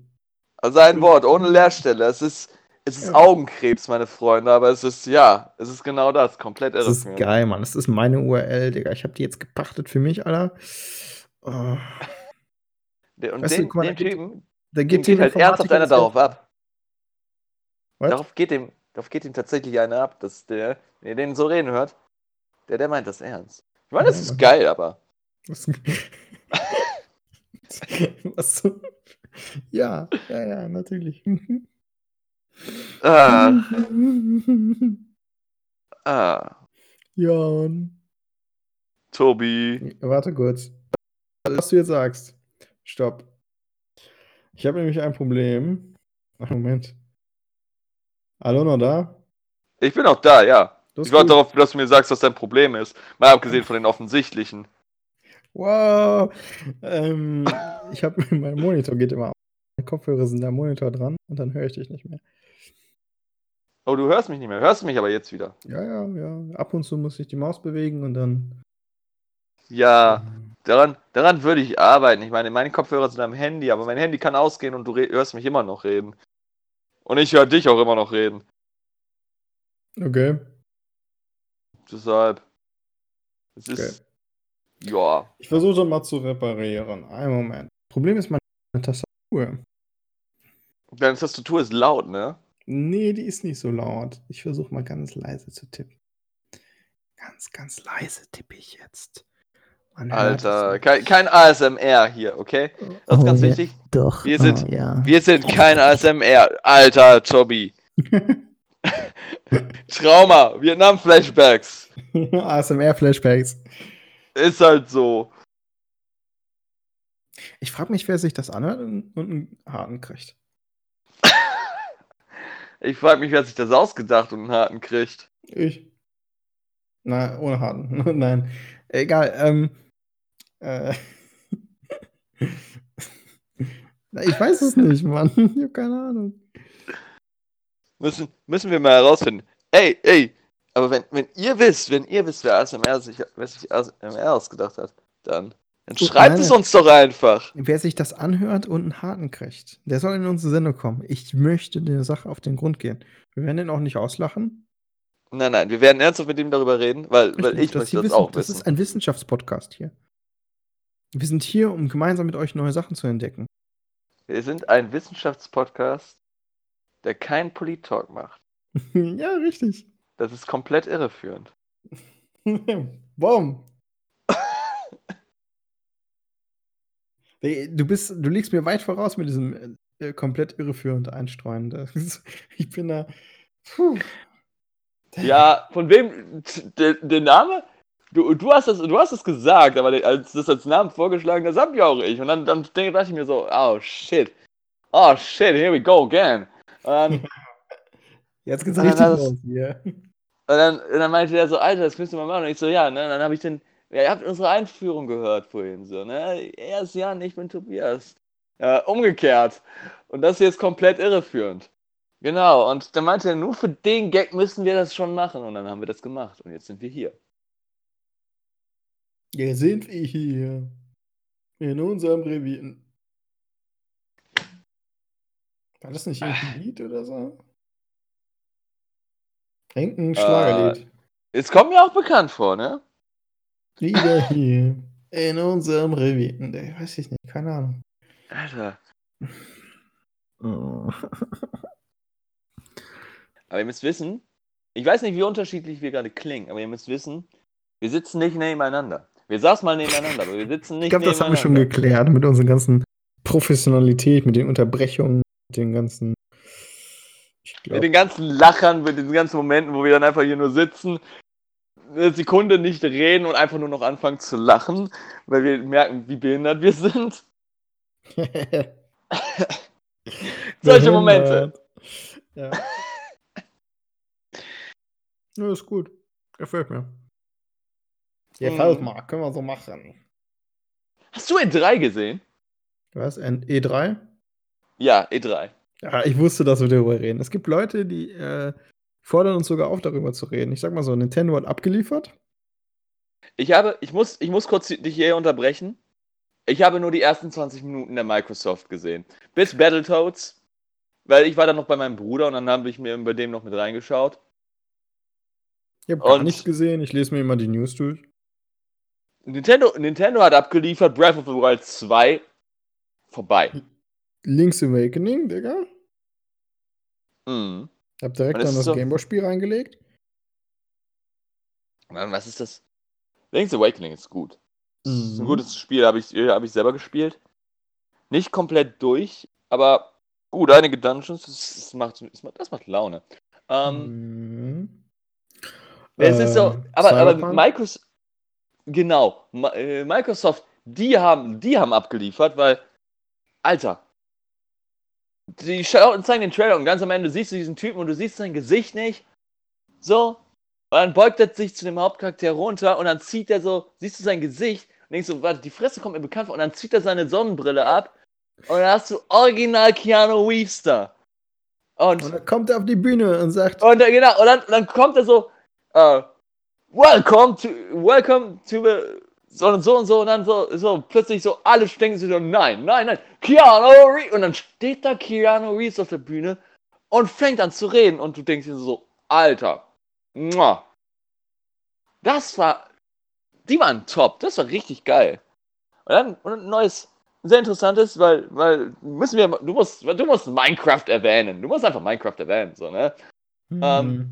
Speaker 1: Also ein Wort, ohne Leerstelle. Es ist, es ist ja. Augenkrebs, meine Freunde, aber es ist, ja, es ist genau das, komplett
Speaker 2: irreführend. Das ist geil, Mann. Das ist meine URL, Digga. Ich habe die jetzt gepachtet für mich, Alter. Oh.
Speaker 1: Und weißt den, du, mal, den Typen, da geht, geht halt ernsthaft einer darauf ab. Darauf geht, dem, darauf geht ihm tatsächlich einer ab, dass der, wenn ihr den so reden hört, der, der meint das ernst. Ich meine, das ist geil, aber. [laughs]
Speaker 2: Was so? Ja, ja, ja, natürlich.
Speaker 1: ah. [laughs] ah.
Speaker 2: Jan.
Speaker 1: Tobi.
Speaker 2: Warte kurz. Was du jetzt sagst. Stopp. Ich habe nämlich ein Problem. Ach, Moment. Hallo, noch da?
Speaker 1: Ich bin auch da, ja. Ich warte darauf, dass du mir sagst, was dein Problem ist. Mal abgesehen von den offensichtlichen.
Speaker 2: Wow. Ähm, ich habe [laughs] mein Monitor geht immer auf. Meine Kopfhörer sind am Monitor dran und dann höre ich dich nicht mehr.
Speaker 1: Oh, du hörst mich nicht mehr. Hörst du mich aber jetzt wieder?
Speaker 2: Ja, ja, ja. Ab und zu muss ich die Maus bewegen und dann.
Speaker 1: Ja, daran, daran würde ich arbeiten. Ich meine, meine Kopfhörer sind am Handy, aber mein Handy kann ausgehen und du hörst mich immer noch reden. Und ich höre dich auch immer noch reden.
Speaker 2: Okay.
Speaker 1: Deshalb. Es ist. Okay. Ja.
Speaker 2: Ich versuche mal zu reparieren. Einen Moment. Problem ist meine Tastatur.
Speaker 1: Deine Tastatur ist laut, ne?
Speaker 2: Nee, die ist nicht so laut. Ich versuche mal ganz leise zu tippen. Ganz, ganz leise tippe ich jetzt.
Speaker 1: Alter, kein, kein ASMR hier, okay? Das ist
Speaker 2: Oh,
Speaker 1: ganz
Speaker 2: ja,
Speaker 1: wichtig.
Speaker 2: Doch.
Speaker 1: Wir sind-
Speaker 2: oh, ja.
Speaker 1: Wir sind kein ASMR. Alter, Tobi. [laughs] Trauma, Vietnam-Flashbacks. [laughs]
Speaker 2: ASMR-Flashbacks.
Speaker 1: Ist halt so.
Speaker 2: Ich frage mich, wer sich das anhört und, einen Haken kriegt. [laughs]
Speaker 1: Ich frage mich, wer sich das ausgedacht und einen harten kriegt.
Speaker 2: Ich. Na, ohne Haken. Nein. Egal. Ähm, äh, [laughs] ich weiß es nicht, Mann. Ich habe keine Ahnung.
Speaker 1: Müssen, müssen wir mal herausfinden. Ey, ey, aber wenn, wenn ihr wisst, wenn ihr wisst, wer ASMR sich, wer sich ASMR ausgedacht hat, dann, dann
Speaker 2: Gut,
Speaker 1: schreibt
Speaker 2: nein,
Speaker 1: es uns doch einfach.
Speaker 2: Wer sich das anhört und einen Haken kriegt, der soll in unsere Sendung kommen. Ich möchte der Sache auf den Grund gehen. Wir werden den auch nicht auslachen.
Speaker 1: Nein, nein, wir werden ernsthaft mit ihm darüber reden, weil, weil ich
Speaker 2: das
Speaker 1: möchte das
Speaker 2: wissen,
Speaker 1: auch
Speaker 2: Das
Speaker 1: wissen.
Speaker 2: ist ein Wissenschaftspodcast hier. Wir sind hier, um gemeinsam mit euch neue Sachen zu entdecken.
Speaker 1: Wir sind ein Wissenschaftspodcast, der keinen Polit-Talk macht. [laughs]
Speaker 2: ja, richtig.
Speaker 1: Das ist komplett irreführend. [laughs]
Speaker 2: Warum? [laughs] Du bist, du liegst mir weit voraus mit diesem äh, komplett irreführend einstreuen. Das ich bin da. Puh.
Speaker 1: Ja, von wem? Der, der Name? Du, du, hast das, du hast es gesagt, aber als das als Namen vorgeschlagen, das hab ja auch ich. Und dann, dann dachte ich mir so, oh shit. Oh shit, here we go again. Und [laughs]
Speaker 2: Jetzt geht's richtig los hier.
Speaker 1: und dann, und dann meinte der so, Alter, das müssen wir machen. Und ich so, ja, ne? Und dann habe ich den, ja, ihr habt unsere Einführung gehört vorhin, so, ne? Er ist Jan, ich bin Tobias. Ja, umgekehrt. Und das hier ist komplett irreführend. Genau, und dann meinte er, nur für den Gag müssen wir das schon machen. Und dann haben wir das gemacht. Und jetzt sind wir hier.
Speaker 2: Hier sind wir hier. In unserem Revier. War das nicht irgendein Lied oder so? Irgendein Schlagerlied.
Speaker 1: Es kommt mir auch bekannt vor, ne?
Speaker 2: Wieder [laughs] hier. In unserem Revier. Nee, weiß ich nicht, keine Ahnung.
Speaker 1: Alter.
Speaker 2: Oh. [laughs]
Speaker 1: Aber ihr müsst wissen, ich weiß nicht, wie unterschiedlich wir gerade klingen, aber ihr müsst wissen, wir sitzen nicht nebeneinander. Wir saßen mal nebeneinander, aber wir sitzen nicht
Speaker 2: Ich glaube, das haben wir schon geklärt mit unserer ganzen Professionalität, mit den Unterbrechungen, mit den ganzen.
Speaker 1: Mit den ganzen Lachern, mit den ganzen Momenten, wo wir dann einfach hier nur sitzen, eine Sekunde nicht reden und einfach nur noch anfangen zu lachen, weil wir merken, wie behindert wir sind. [laughs] Solche Momente.
Speaker 2: Ja. ja, ist gut. Gefällt mir. Gefällt
Speaker 1: Mhm.
Speaker 2: mir. Können wir so machen.
Speaker 1: Hast du E3 gesehen?
Speaker 2: Was? Ein E3?
Speaker 1: Ja, E3.
Speaker 2: Ja, ich wusste, dass wir darüber reden. Es gibt Leute, die äh, fordern uns sogar auf, darüber zu reden. Ich sag mal so, Nintendo hat abgeliefert.
Speaker 1: Ich habe, ich muss, ich muss kurz dich hier unterbrechen. Ich habe nur die ersten 20 Minuten der Microsoft gesehen. Bis Battletoads. Weil ich war dann noch bei meinem Bruder und dann habe ich mir bei dem noch mit reingeschaut.
Speaker 2: Ich habe gar nichts gesehen. Ich lese mir immer die News durch.
Speaker 1: Nintendo, Nintendo hat abgeliefert, Breath of the Wild 2 vorbei.
Speaker 2: Link's Awakening, Digga.
Speaker 1: Mhm.
Speaker 2: Hab direkt dann das
Speaker 1: so-
Speaker 2: Gameboy-Spiel reingelegt.
Speaker 1: Mann, was ist das? Link's Awakening ist gut. Ist ein
Speaker 2: Mhm.
Speaker 1: gutes Spiel, habe ich, hab ich selber gespielt. Nicht komplett durch, aber gut, einige Dungeons, das, das, macht, das, macht, Laune. Ähm,
Speaker 2: Mhm.
Speaker 1: Es ist so,
Speaker 2: Äh,
Speaker 1: aber, aber? Microsoft, genau, äh, Microsoft, die haben, die haben abgeliefert, weil, Alter, die zeigen den Trailer und ganz am Ende siehst du diesen Typen und du siehst sein Gesicht nicht, so, und dann beugt er sich zu dem Hauptcharakter runter und dann zieht er so, siehst du sein Gesicht und denkst so, warte, die Fresse kommt mir bekannt vor. Und dann zieht er seine Sonnenbrille ab und dann hast du original Keanu Reeves da. Und
Speaker 2: Und dann kommt er auf die Bühne und sagt,
Speaker 1: und dann, genau, und dann, dann kommt er so, äh, welcome to, welcome to the, so und so und so, und dann so, so, plötzlich so, alle denken sich so, nein, nein, nein, Keanu Reeves, und dann steht da Keanu Reeves auf der Bühne und fängt an zu reden, und du denkst dir so, Alter, muah. das war, die waren top, das war richtig geil. Und dann, und ein neues, sehr interessantes, weil, weil, müssen wir, du musst, du musst Minecraft erwähnen, du musst einfach Minecraft erwähnen, so, ne? Ähm,
Speaker 2: hm,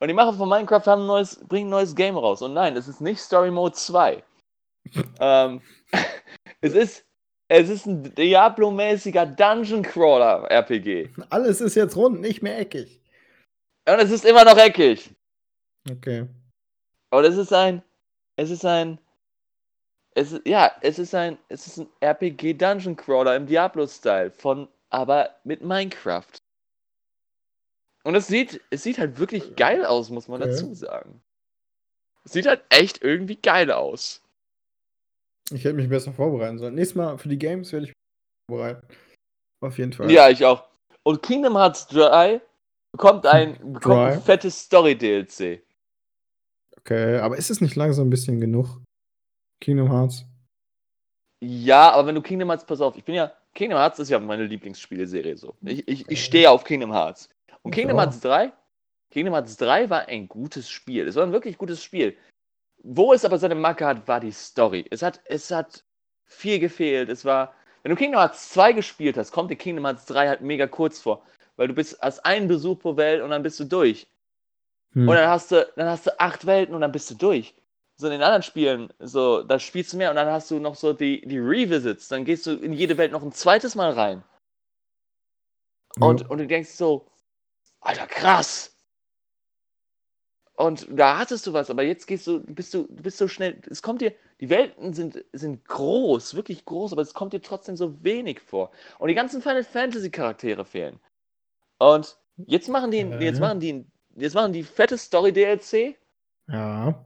Speaker 1: Und die Macher von Minecraft haben ein neues, bringen ein neues Game raus. Und nein, es ist nicht Story Mode 2. [laughs] ähm, [laughs] es ist es ist ein Diablo-mäßiger Dungeon Crawler RPG.
Speaker 2: Alles ist jetzt rund, nicht mehr eckig.
Speaker 1: Und es ist immer noch eckig.
Speaker 2: Okay.
Speaker 1: Aber es ist ein, es ist ein, es ist, ja, es ist ein, es ist ein RPG Dungeon Crawler im Diablo-Style von, aber mit Minecraft. Und es sieht, es sieht halt wirklich geil aus, muss man
Speaker 2: Okay.
Speaker 1: dazu sagen. Es sieht halt echt irgendwie geil aus.
Speaker 2: Ich hätte mich besser vorbereiten sollen. Nächstes Mal für die Games werde ich mich vorbereiten. Auf jeden Fall.
Speaker 1: Ja, ich auch. Und Kingdom Hearts 3 bekommt ein, bekommt ein fettes Story-DLC.
Speaker 2: Okay, aber ist es nicht langsam ein bisschen genug? Kingdom Hearts.
Speaker 1: Ja, aber wenn du Kingdom Hearts, pass auf, ich bin ja, Kingdom Hearts ist ja meine Lieblingsspieleserie so. Ich, ich, ich stehe auf Kingdom Hearts. Und Kingdom. Hearts 3, Kingdom Hearts 3 war ein gutes Spiel. Es war ein wirklich gutes Spiel. Wo es aber seine Macke hat, war die Story. Es hat, es hat viel gefehlt. Es war, wenn du Kingdom Hearts 2 gespielt hast, kommt dir Kingdom Hearts 3 halt mega kurz vor. Weil du bist hast einen Besuch pro Welt und dann bist du durch.
Speaker 2: Hm.
Speaker 1: Und dann hast du, dann hast du acht Welten und dann bist du durch. So in den anderen Spielen, so, da spielst du mehr und dann hast du noch so die, die Revisits, dann gehst du in jede Welt noch ein zweites Mal rein. Und,
Speaker 2: Ja.
Speaker 1: und du denkst so, Alter, krass. Und da hattest du was, aber jetzt gehst du, bist du, bist so schnell, es kommt dir, die Welten sind, sind groß, wirklich groß, aber es kommt dir trotzdem so wenig vor. Und die ganzen Final Fantasy Charaktere fehlen. Und jetzt machen die,
Speaker 2: Äh.
Speaker 1: jetzt machen die, jetzt machen die fette Story DLC,
Speaker 2: Ja.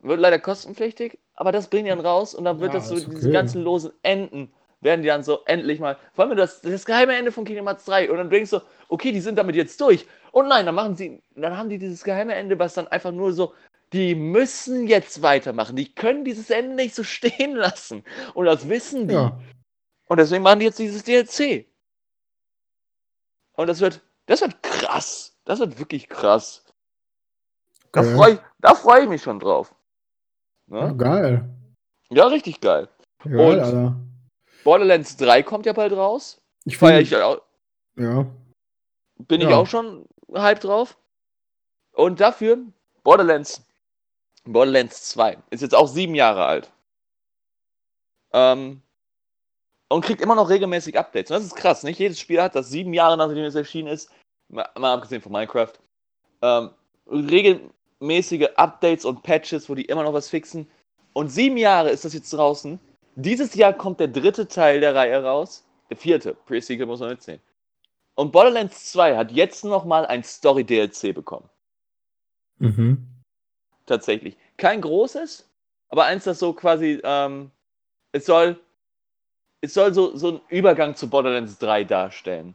Speaker 1: wird leider kostenpflichtig, aber das bringen die dann raus und dann wird
Speaker 2: Ja,
Speaker 1: das so,
Speaker 2: ist
Speaker 1: diese
Speaker 2: okay.
Speaker 1: ganzen losen Enden werden die dann so endlich mal, vor allem das, das geheime Ende von Kingdom Hearts 3 und dann denkst du, okay, die sind damit jetzt durch. Und nein, dann machen sie, dann haben die dieses geheime Ende, was dann einfach nur so, die müssen jetzt weitermachen, die können dieses Ende nicht so [laughs] stehen lassen. Und das wissen die.
Speaker 2: Ja.
Speaker 1: Und deswegen machen die jetzt dieses DLC. Und das wird, das wird krass. Das wird wirklich krass. Da
Speaker 2: Okay.
Speaker 1: freue ich, da freu ich mich schon drauf.
Speaker 2: Ja,
Speaker 1: Ne?
Speaker 2: geil.
Speaker 1: Ja, richtig geil.
Speaker 2: Geil,
Speaker 1: Und-
Speaker 2: Alter.
Speaker 1: Borderlands 3 kommt ja bald raus.
Speaker 2: Ich
Speaker 1: Feier
Speaker 2: finde,
Speaker 1: ich auch,
Speaker 2: ja.
Speaker 1: Bin ich
Speaker 2: Ja.
Speaker 1: auch schon hyped drauf. Und dafür Borderlands, Borderlands 2 ist jetzt auch sieben Jahre alt. Ähm, und kriegt immer noch regelmäßig Updates. Und das ist krass. Nicht jedes Spiel hat das sieben Jahre nachdem es erschienen ist, mal, mal abgesehen von Minecraft, ähm, regelmäßige Updates und Patches, wo die immer noch was fixen. Und sieben Jahre ist das jetzt draußen. Dieses Jahr kommt der dritte Teil der Reihe raus. Der vierte. Pre-Sequel muss man mitziehen. Und Borderlands 2 hat jetzt nochmal ein Story-DLC bekommen.
Speaker 2: Mhm.
Speaker 1: Tatsächlich. Kein großes, aber eins, das so quasi, ähm, es soll, es soll so, so einen Übergang zu Borderlands 3 darstellen.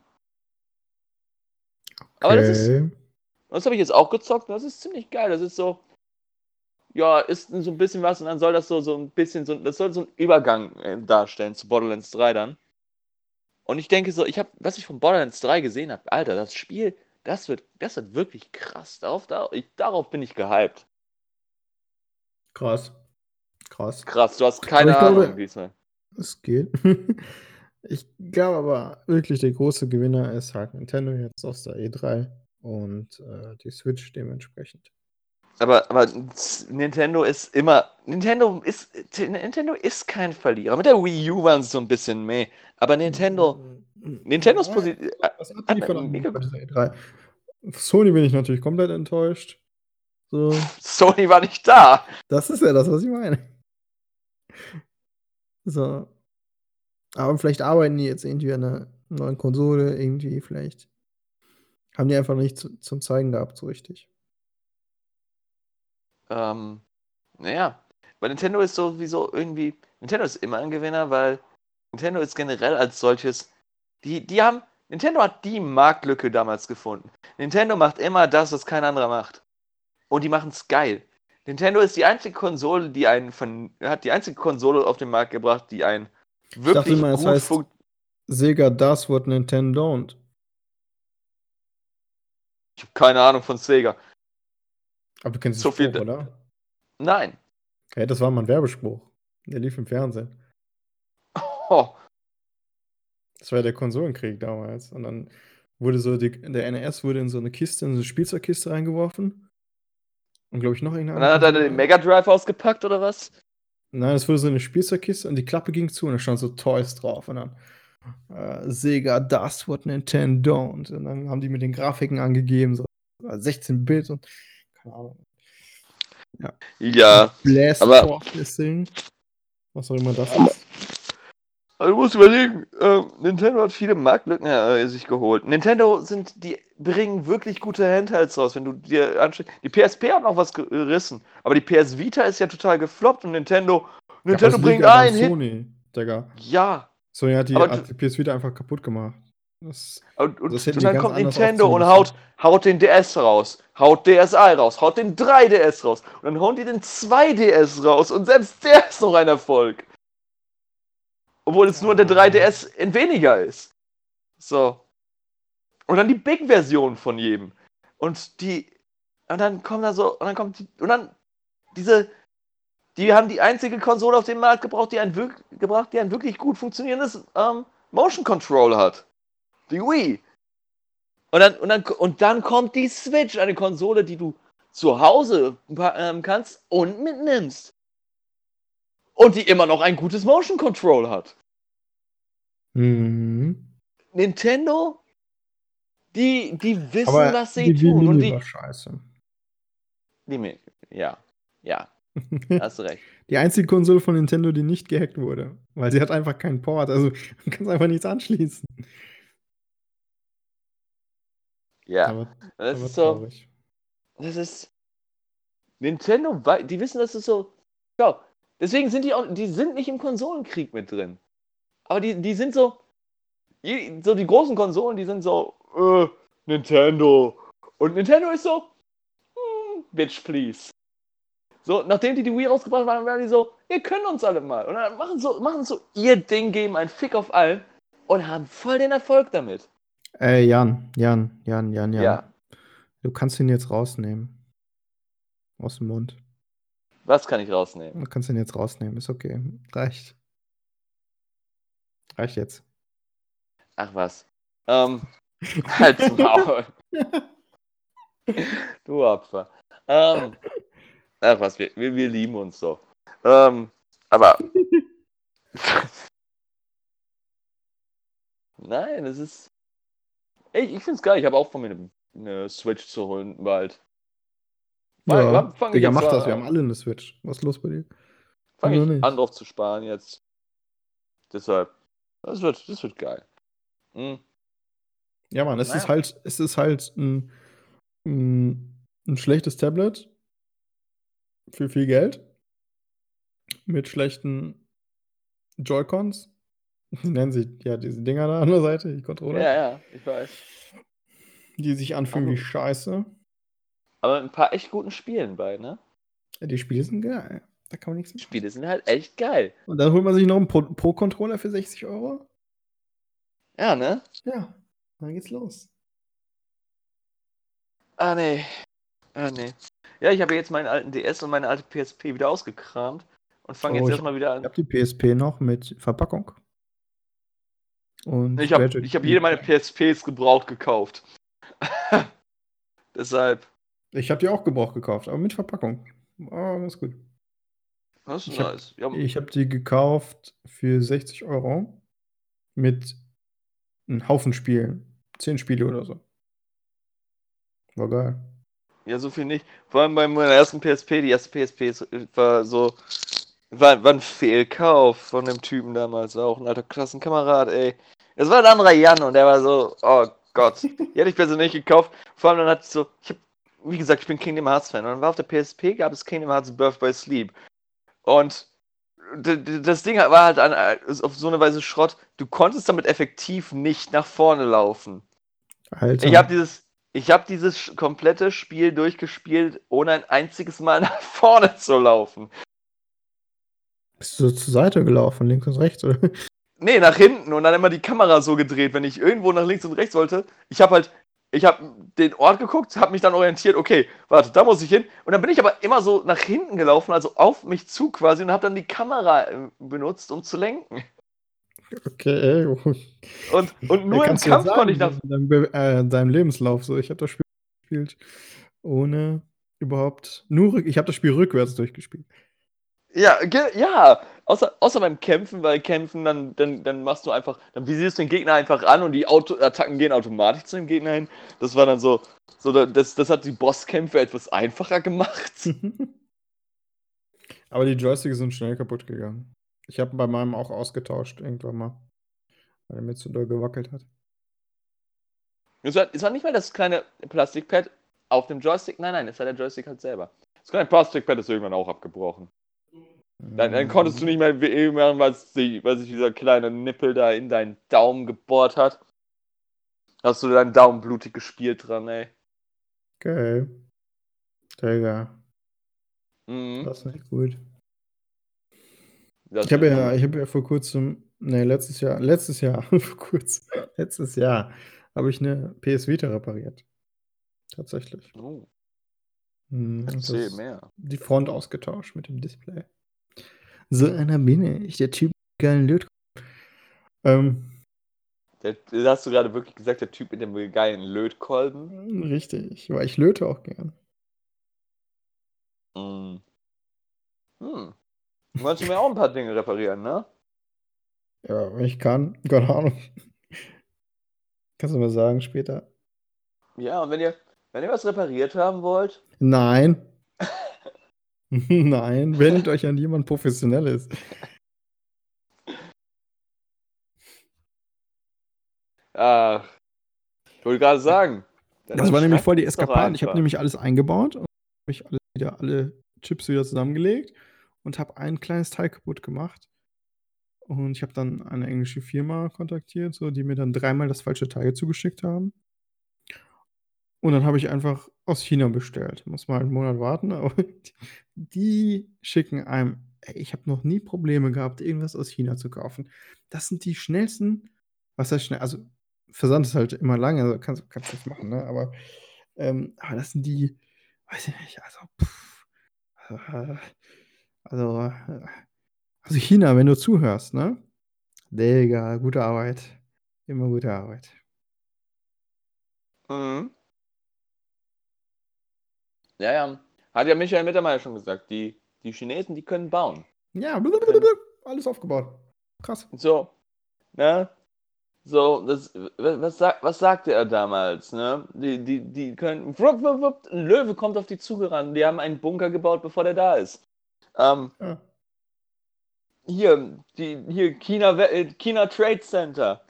Speaker 1: Aber das ist,
Speaker 2: Okay.
Speaker 1: das habe ich jetzt auch gezockt, und das ist ziemlich geil. Das ist so, ja, ist so ein bisschen was und dann soll das so, so ein bisschen, so, das soll so einen Übergang äh, darstellen zu Borderlands 3 dann. Und ich denke so, ich habe, was ich von Borderlands 3 gesehen habe, Alter, das Spiel, das wird, das wird wirklich krass. Darauf, darauf, ich, darauf bin ich gehypt.
Speaker 2: Krass. Krass.
Speaker 1: Krass, du hast keine
Speaker 2: Aber glaube-
Speaker 1: Ahnung diesmal.
Speaker 2: Es geht. [laughs] ich glaube aber wirklich, der große Gewinner ist halt Nintendo jetzt aus der E3 und äh, die Switch dementsprechend.
Speaker 1: Aber, aber Nintendo ist immer. Nintendo ist. Nintendo ist kein Verlierer. Mit der Wii U waren sie so ein bisschen meh. Aber Nintendo. Nintendos
Speaker 2: Ja,
Speaker 1: Position.
Speaker 2: Was
Speaker 1: hat
Speaker 2: bei dieser E3. Sony bin ich natürlich komplett enttäuscht. So,
Speaker 1: Sony war nicht da.
Speaker 2: das ist ja das, was ich meine. So. Aber vielleicht arbeiten die jetzt irgendwie an einer neuen Konsole, irgendwie, vielleicht. Haben die einfach nicht zu, zum Zeigen gehabt, so richtig.
Speaker 1: Ähm, naja. Bei Nintendo ist sowieso irgendwie. Nintendo ist immer ein Gewinner, weil Nintendo ist generell als solches. Die, die haben. Nintendo hat die Marktlücke damals gefunden. Nintendo macht immer das, was kein anderer macht. Und die machen es geil. Nintendo ist die einzige Konsole, die einen von, hat die einzige Konsole auf den Markt gebracht, die einen wirklich
Speaker 2: dachte immer, es
Speaker 1: gut
Speaker 2: heißt-
Speaker 1: fun-
Speaker 2: Sega does what Nintendo don't.
Speaker 1: Ich habe keine Ahnung von Sega.
Speaker 2: Aber du kennst
Speaker 1: So viel
Speaker 2: Spruch, oder?
Speaker 1: Nein.
Speaker 2: Ja, das war mal ein Werbespruch. Der lief im Fernsehen.
Speaker 1: Oh,
Speaker 2: Das war ja der Konsolenkrieg damals. Und dann wurde so die, der NES wurde in so eine Kiste, in so eine Spielzeugkiste reingeworfen. Und glaube ich noch irgendeine
Speaker 1: Und dann hat er den Mega Drive ausgepackt oder was?
Speaker 2: Nein, es wurde so eine Spielzeugkiste und die Klappe ging zu und da stand so Toys drauf. Und dann äh, Sega does what Nintendo don't. Und dann haben die mit den Grafiken angegeben, so 16-Bit und keine Ahnung.
Speaker 1: Ja.
Speaker 2: Blast
Speaker 1: aber-.
Speaker 2: Was auch immer das ist.
Speaker 1: Also du musst überlegen, ähm, Nintendo hat viele Marktlücken äh, sich geholt. Nintendo sind, die bringen wirklich gute Handhelds raus, wenn du dir anschaust. Die PSP hat noch was gerissen, aber die PS Vita ist ja total gefloppt und Nintendo, Nintendo
Speaker 2: das
Speaker 1: bringt
Speaker 2: aber
Speaker 1: einen.
Speaker 2: Sony, Digga.
Speaker 1: Ja,
Speaker 2: Sony hat die,
Speaker 1: Aber
Speaker 2: hat die PS Vita einfach kaputt gemacht. Das,
Speaker 1: und, und, und dann kommt Nintendo und haut, haut den DS raus, haut DSi raus, haut den 3DS raus und dann hauen die den 2DS raus und selbst der ist noch ein Erfolg. Obwohl es nur der 3DS in weniger ist. So. Und dann die Big-Version von jedem. Und die. Und dann kommen da so. Und dann kommt die. Und dann. Diese. Die haben die einzige Konsole auf dem Markt gebraucht, die ein, gebracht, die ein wirklich gut funktionierendes ähm, Motion Control hat. Die Wii. Und dann, und, dann, und dann kommt die Switch, eine Konsole, die du zu Hause ähm, kannst und mitnimmst. Und die immer noch ein gutes Motion Control hat.
Speaker 2: Mhm.
Speaker 1: Nintendo, die, die wissen,
Speaker 2: Aber
Speaker 1: was sie
Speaker 2: die Wii
Speaker 1: tun. Und
Speaker 2: Mini
Speaker 1: die,
Speaker 2: war scheiße.
Speaker 1: die. Ja, ja, [laughs] hast du recht.
Speaker 2: Die einzige Konsole von Nintendo, die nicht gehackt wurde. Weil sie hat einfach keinen Port. Also du kannst einfach nichts anschließen.
Speaker 1: Ja,
Speaker 2: aber
Speaker 1: das
Speaker 2: aber
Speaker 1: ist so.
Speaker 2: traurig.
Speaker 1: Das ist. Nintendo, die wissen, das ist so. Schau, deswegen sind die auch. Die sind nicht im Konsolenkrieg mit drin. Aber die, die sind so. So die großen Konsolen, die sind so. Äh, Nintendo. Und Nintendo ist so. Hm, bitch, please. So, nachdem die die Wii rausgebracht haben, waren die so, ihr könnt uns alle mal. Und dann machen so, machen so ihr Ding, geben einen Fick auf allen und haben voll den Erfolg damit.
Speaker 2: Ey, Jan, Jan, Jan, Jan, Jan.
Speaker 1: Ja.
Speaker 2: Du kannst ihn jetzt rausnehmen. Aus dem Mund.
Speaker 1: Was kann ich rausnehmen?
Speaker 2: Du kannst ihn jetzt rausnehmen. Ist okay. Reicht. Reicht jetzt.
Speaker 1: Ach was. Ähm, [laughs] halt's Maul. [laughs] du Opfer. Ähm, ach was, wir, wir, wir lieben uns so. Ähm, aber. [laughs] Nein, es ist. Ich, ich find's geil. Ich habe auch vor mir eine, eine Switch zu holen bald.
Speaker 2: Ja, Digga, mach das. Wir
Speaker 1: an.
Speaker 2: haben alle eine Switch. Was ist los bei dir?
Speaker 1: Fange ich
Speaker 2: nicht?
Speaker 1: an drauf zu sparen jetzt. Deshalb. Das wird, das wird geil. Hm.
Speaker 2: Ja, Mann, es ist
Speaker 1: Naja.
Speaker 2: halt, es ist halt ein, ein, ein schlechtes Tablet für viel Geld mit schlechten Joy-Cons. Die nennen sich ja diese Dinger da an der Seite, die Controller,
Speaker 1: Ja, ja, ich weiß.
Speaker 2: die sich anfühlen
Speaker 1: Aber-
Speaker 2: wie Scheiße.
Speaker 1: Aber ein paar echt guten Spielen bei, ne?
Speaker 2: Ja, die Spiele sind geil. Da kann man nichts
Speaker 1: Die
Speaker 2: machen.
Speaker 1: Spiele sind halt echt geil.
Speaker 2: Und dann holt man sich noch einen Pro- Pro-Controller für 60 Euro.
Speaker 1: Ja, ne?
Speaker 2: Ja, dann geht's los.
Speaker 1: Ah, nee. Ah, nee. Ja, ich habe jetzt meinen alten DS und meine alte PSP wieder ausgekramt und fange
Speaker 2: Oh,
Speaker 1: jetzt
Speaker 2: ich-
Speaker 1: erstmal wieder
Speaker 2: Ich
Speaker 1: an.
Speaker 2: habe die PSP noch mit Verpackung. Und
Speaker 1: Ich habe hab jede meiner PSPs gebraucht gekauft. [laughs] Deshalb.
Speaker 2: Ich habe die auch gebraucht gekauft, aber mit Verpackung. Oh, ganz gut.
Speaker 1: Das ist
Speaker 2: Ich hab-
Speaker 1: nice. Ja,
Speaker 2: Ich habe die gekauft für 60 Euro mit einem Haufen Spielen. Zehn Spiele oder so. War geil.
Speaker 1: ja, so viel nicht. Vor allem bei meiner ersten PSP, die erste PSP ist- war so. War, war ein Fehlkauf von dem Typen damals, auch ein alter Klassenkamerad, ey. Es war ein anderer Jan und der war so, oh Gott, [laughs] die hätte ich persönlich nicht gekauft. Vor allem dann hatte ich so, ich hab, wie gesagt, ich bin Kingdom Hearts Fan und dann war auf der PSP gab es Kingdom Hearts Birth by Sleep. Und das Ding war halt an, auf so eine Weise Schrott, du konntest damit effektiv nicht nach vorne laufen.
Speaker 2: Alter.
Speaker 1: Ich habe dieses, ich habe dieses komplette Spiel durchgespielt, ohne ein einziges Mal [laughs] nach vorne zu laufen.
Speaker 2: Bist du so zur Seite gelaufen, links und rechts, oder?
Speaker 1: Nee, nach hinten und dann immer die Kamera so gedreht, wenn ich irgendwo nach links und rechts wollte. Ich habe halt, ich habe den Ort geguckt, habe mich dann orientiert, okay, warte, da muss ich hin. Und dann bin ich aber immer so nach hinten gelaufen, also auf mich zu quasi und habe dann die Kamera äh, benutzt, um zu lenken.
Speaker 2: Okay.
Speaker 1: Und, und nur
Speaker 2: Ja,
Speaker 1: im Kampf konnte ich das.
Speaker 2: in deinem, äh, in deinem Lebenslauf so. Ich habe das Spiel gespielt ohne überhaupt nur ich habe das Spiel rückwärts durchgespielt.
Speaker 1: Ja, ge- ja. Außer, außer beim Kämpfen, weil Kämpfen, dann, dann, dann machst du einfach, dann visierst du den Gegner einfach an und die Auto Attacken gehen automatisch zu dem Gegner hin. Das war dann so, so da- das, das hat die Bosskämpfe etwas einfacher gemacht. [laughs]
Speaker 2: Aber die Joysticks sind schnell kaputt gegangen. Ich habe bei meinem auch ausgetauscht irgendwann mal, weil er mir zu doll gewackelt hat.
Speaker 1: Es war, es war nicht mal das kleine Plastikpad auf dem Joystick, nein, nein, es war der Joystick halt selber. Das kleine Plastikpad ist irgendwann auch abgebrochen. Dann, dann konntest du nicht mehr WE machen, weil sich, weil sich dieser kleine Nippel da in deinen Daumen gebohrt hat. Hast du deinen Daumen blutig gespielt dran, ey.
Speaker 2: Geil. Digga,
Speaker 1: Mhm.
Speaker 2: das ist nicht gut.
Speaker 1: Das
Speaker 2: Ich habe ja, ich habe ja vor kurzem, nee, letztes Jahr, letztes Jahr, [laughs] vor kurzem, letztes Jahr habe ich eine PS Vita repariert. Tatsächlich.
Speaker 1: Oh,
Speaker 2: Hm, und
Speaker 1: erzähl mehr.
Speaker 2: Die Front ausgetauscht mit dem Display. So einer bin ich, der Typ mit dem geilen Lötkolben. Ähm,
Speaker 1: Der, hast du gerade wirklich gesagt, der Typ mit dem geilen Lötkolben.
Speaker 2: richtig, weil ich löte auch gern.
Speaker 1: Mhm. Hm. Du wolltest mir auch ein paar Dinge reparieren, ne?
Speaker 2: Ja, wenn ich kann, keine Ahnung. Kannst du mir sagen später?
Speaker 1: Ja, und wenn ihr, wenn ihr was repariert haben wollt,
Speaker 2: Nein. [laughs] Nein, wendet euch an jemand Professionelles.
Speaker 1: ach, ich wollte gerade sagen.
Speaker 2: Das war nämlich voll die Eskapade. Ich habe nämlich alles eingebaut und habe ich alles wieder, alle Chips wieder zusammengelegt und habe ein kleines Teil kaputt gemacht. Und ich habe dann eine englische Firma kontaktiert, so, die mir dann dreimal das falsche Teil zugeschickt haben. Und dann habe ich einfach aus China bestellt. Muss mal einen Monat warten, aber [laughs] die, schicken einem. Ey, ich habe noch nie Probleme gehabt, irgendwas aus China zu kaufen. Das sind die schnellsten. Was heißt schnell? Also, Versand ist halt immer lange, also kannst kannst nicht machen, ne? Aber, ähm, aber das sind die, weiß ich nicht, also, pff, äh, also, äh, also China, wenn du zuhörst, ne? Digga, gute Arbeit. Immer gute Arbeit.
Speaker 1: Mhm. Ja, ja. Hat ja Michael Mittermeier schon gesagt. Die, die Chinesen, die können bauen.
Speaker 2: Ja, blablabla, alles aufgebaut. Krass.
Speaker 1: So, ne? So, das, was, sag, was sagte er damals, ne? Die, die, die können, wupp, wupp, wupp, ein Löwe kommt auf die zugerannt. Die haben einen Bunker gebaut, bevor der da ist. Ähm,
Speaker 2: Ja.
Speaker 1: hier, die, hier, China, äh, China Trade Center.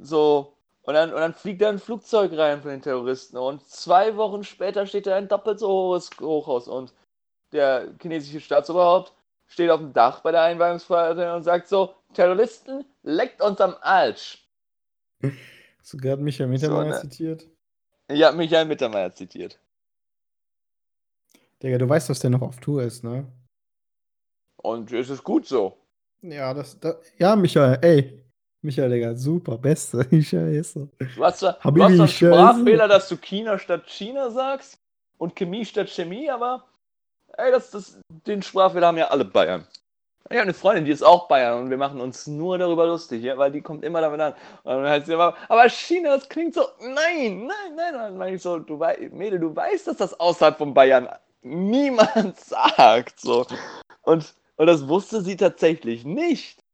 Speaker 1: So, und dann, und dann fliegt da ein Flugzeug rein von den Terroristen. Und zwei Wochen später steht da ein doppelt so hohes Hochhaus. Und der chinesische Staatsoberhaupt steht auf dem Dach bei der Einweihungsfeier und sagt so: Terroristen, leckt uns am Arsch.
Speaker 2: Hast du gerade Michael Mittermeier
Speaker 1: ne?
Speaker 2: zitiert?
Speaker 1: Ja, Michael Mittermeier zitiert.
Speaker 2: Digga, du weißt, dass der noch auf Tour ist, ne?
Speaker 1: Und es ist gut so.
Speaker 2: Ja, das, da, ja, Michael, ey. Michael, Digga, super, beste. [laughs] Scheiße.
Speaker 1: Du hast zwar, du
Speaker 2: Habibi,
Speaker 1: hast einen
Speaker 2: Scheiße.
Speaker 1: Sprachfehler, dass du China statt China sagst und Chemie statt Chemie, aber ey, das, das, den Sprachfehler haben ja alle Bayern. Ich habe eine Freundin, die ist auch Bayern und wir machen uns nur darüber lustig, ja, weil die kommt immer damit an. Und dann heißt sie immer, aber China, das klingt so, nein, nein, nein. Und dann meine ich so, du weißt, Mädel, du weißt, dass das außerhalb von Bayern niemand [laughs] sagt. So. Und, und das wusste sie tatsächlich nicht.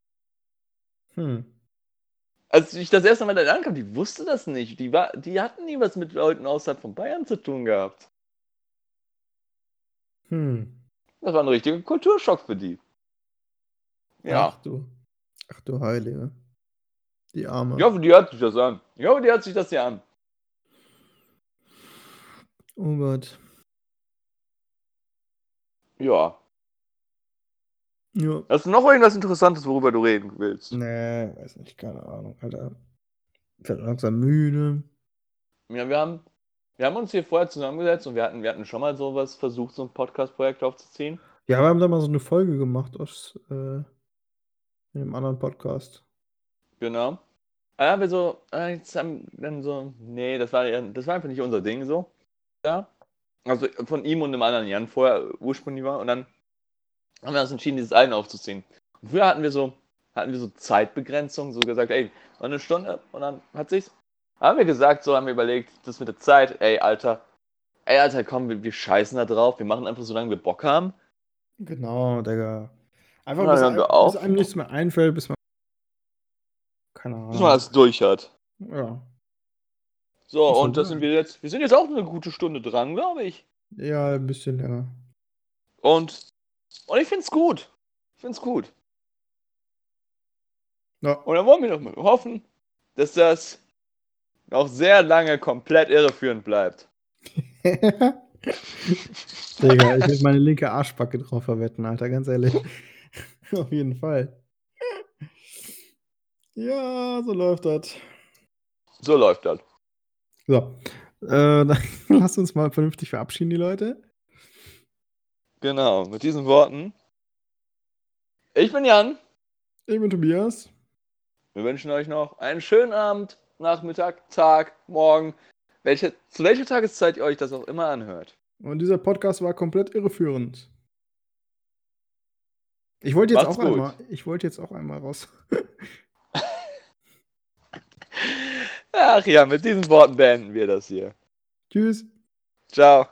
Speaker 2: Hm.
Speaker 1: Als ich das erste Mal da ankam, die wusste das nicht. Die, war, die hatten nie was mit Leuten außerhalb von Bayern zu tun gehabt.
Speaker 2: Hm.
Speaker 1: Das war ein richtiger Kulturschock für die. Ja.
Speaker 2: Ach du. Ach du Heilige. Die Arme.
Speaker 1: Ich hoffe, die hört sich das an. Ich hoffe, die hört sich das hier an.
Speaker 2: Oh Gott.
Speaker 1: Ja.
Speaker 2: Ja.
Speaker 1: Hast du noch irgendwas Interessantes, worüber du reden willst?
Speaker 2: Nee, weiß nicht, keine Ahnung, Alter. Ich werde langsam müde.
Speaker 1: Ja, wir haben, wir haben uns hier vorher zusammengesetzt und wir hatten, wir hatten schon mal sowas versucht, so ein Podcast-Projekt aufzuziehen.
Speaker 2: Ja, wir haben da mal so eine Folge gemacht aus äh, in einem anderen Podcast.
Speaker 1: Genau. Da haben wir so, äh, jetzt haben dann so, nee, das war, ja- das war einfach nicht unser Ding so. Ja. Also von ihm und dem anderen Jan vorher ursprünglich war und dann haben wir uns entschieden, dieses eine aufzuziehen. Und früher hatten wir so, hatten wir so Zeitbegrenzung, so gesagt, ey, eine Stunde und dann hat sich's. Haben wir gesagt, so haben wir überlegt, das mit der Zeit, ey, Alter, ey, Alter, komm, wir, wir scheißen da drauf, wir machen einfach so lange wir Bock haben.
Speaker 2: Genau, Digga. Einfach bis, ein, bis einem nichts mehr einfällt, bis man. Keine Ahnung.
Speaker 1: Bis man das durch hat.
Speaker 2: Ja.
Speaker 1: So,
Speaker 2: so,
Speaker 1: und da
Speaker 2: ja.
Speaker 1: sind wir jetzt, wir sind jetzt auch eine gute Stunde dran, glaube ich.
Speaker 2: ja, ein bisschen länger.
Speaker 1: Und, und ich find's gut. Ich find's gut.
Speaker 2: Ja.
Speaker 1: Und dann wollen wir doch mal hoffen, dass das noch sehr lange komplett irreführend bleibt. [laughs]
Speaker 2: Digga, ich will meine linke Arschbacke drauf verwetten, Alter, ganz ehrlich. [laughs] Auf jeden Fall. Ja, so läuft das.
Speaker 1: So läuft das.
Speaker 2: So. Äh, [laughs] dann lass uns mal vernünftig verabschieden, die Leute.
Speaker 1: Genau, mit diesen Worten. Ich bin Jan.
Speaker 2: Ich bin Tobias.
Speaker 1: Wir wünschen euch noch einen schönen Abend, Nachmittag, Tag, Morgen, welche, zu welcher Tageszeit ihr euch das auch immer anhört.
Speaker 2: Und dieser Podcast war komplett irreführend. Ich wollte jetzt
Speaker 1: Macht's
Speaker 2: auch
Speaker 1: gut.
Speaker 2: einmal, ich wollte jetzt auch einmal raus. [laughs]
Speaker 1: Ach ja, mit diesen Worten beenden wir das hier.
Speaker 2: Tschüss.
Speaker 1: Ciao.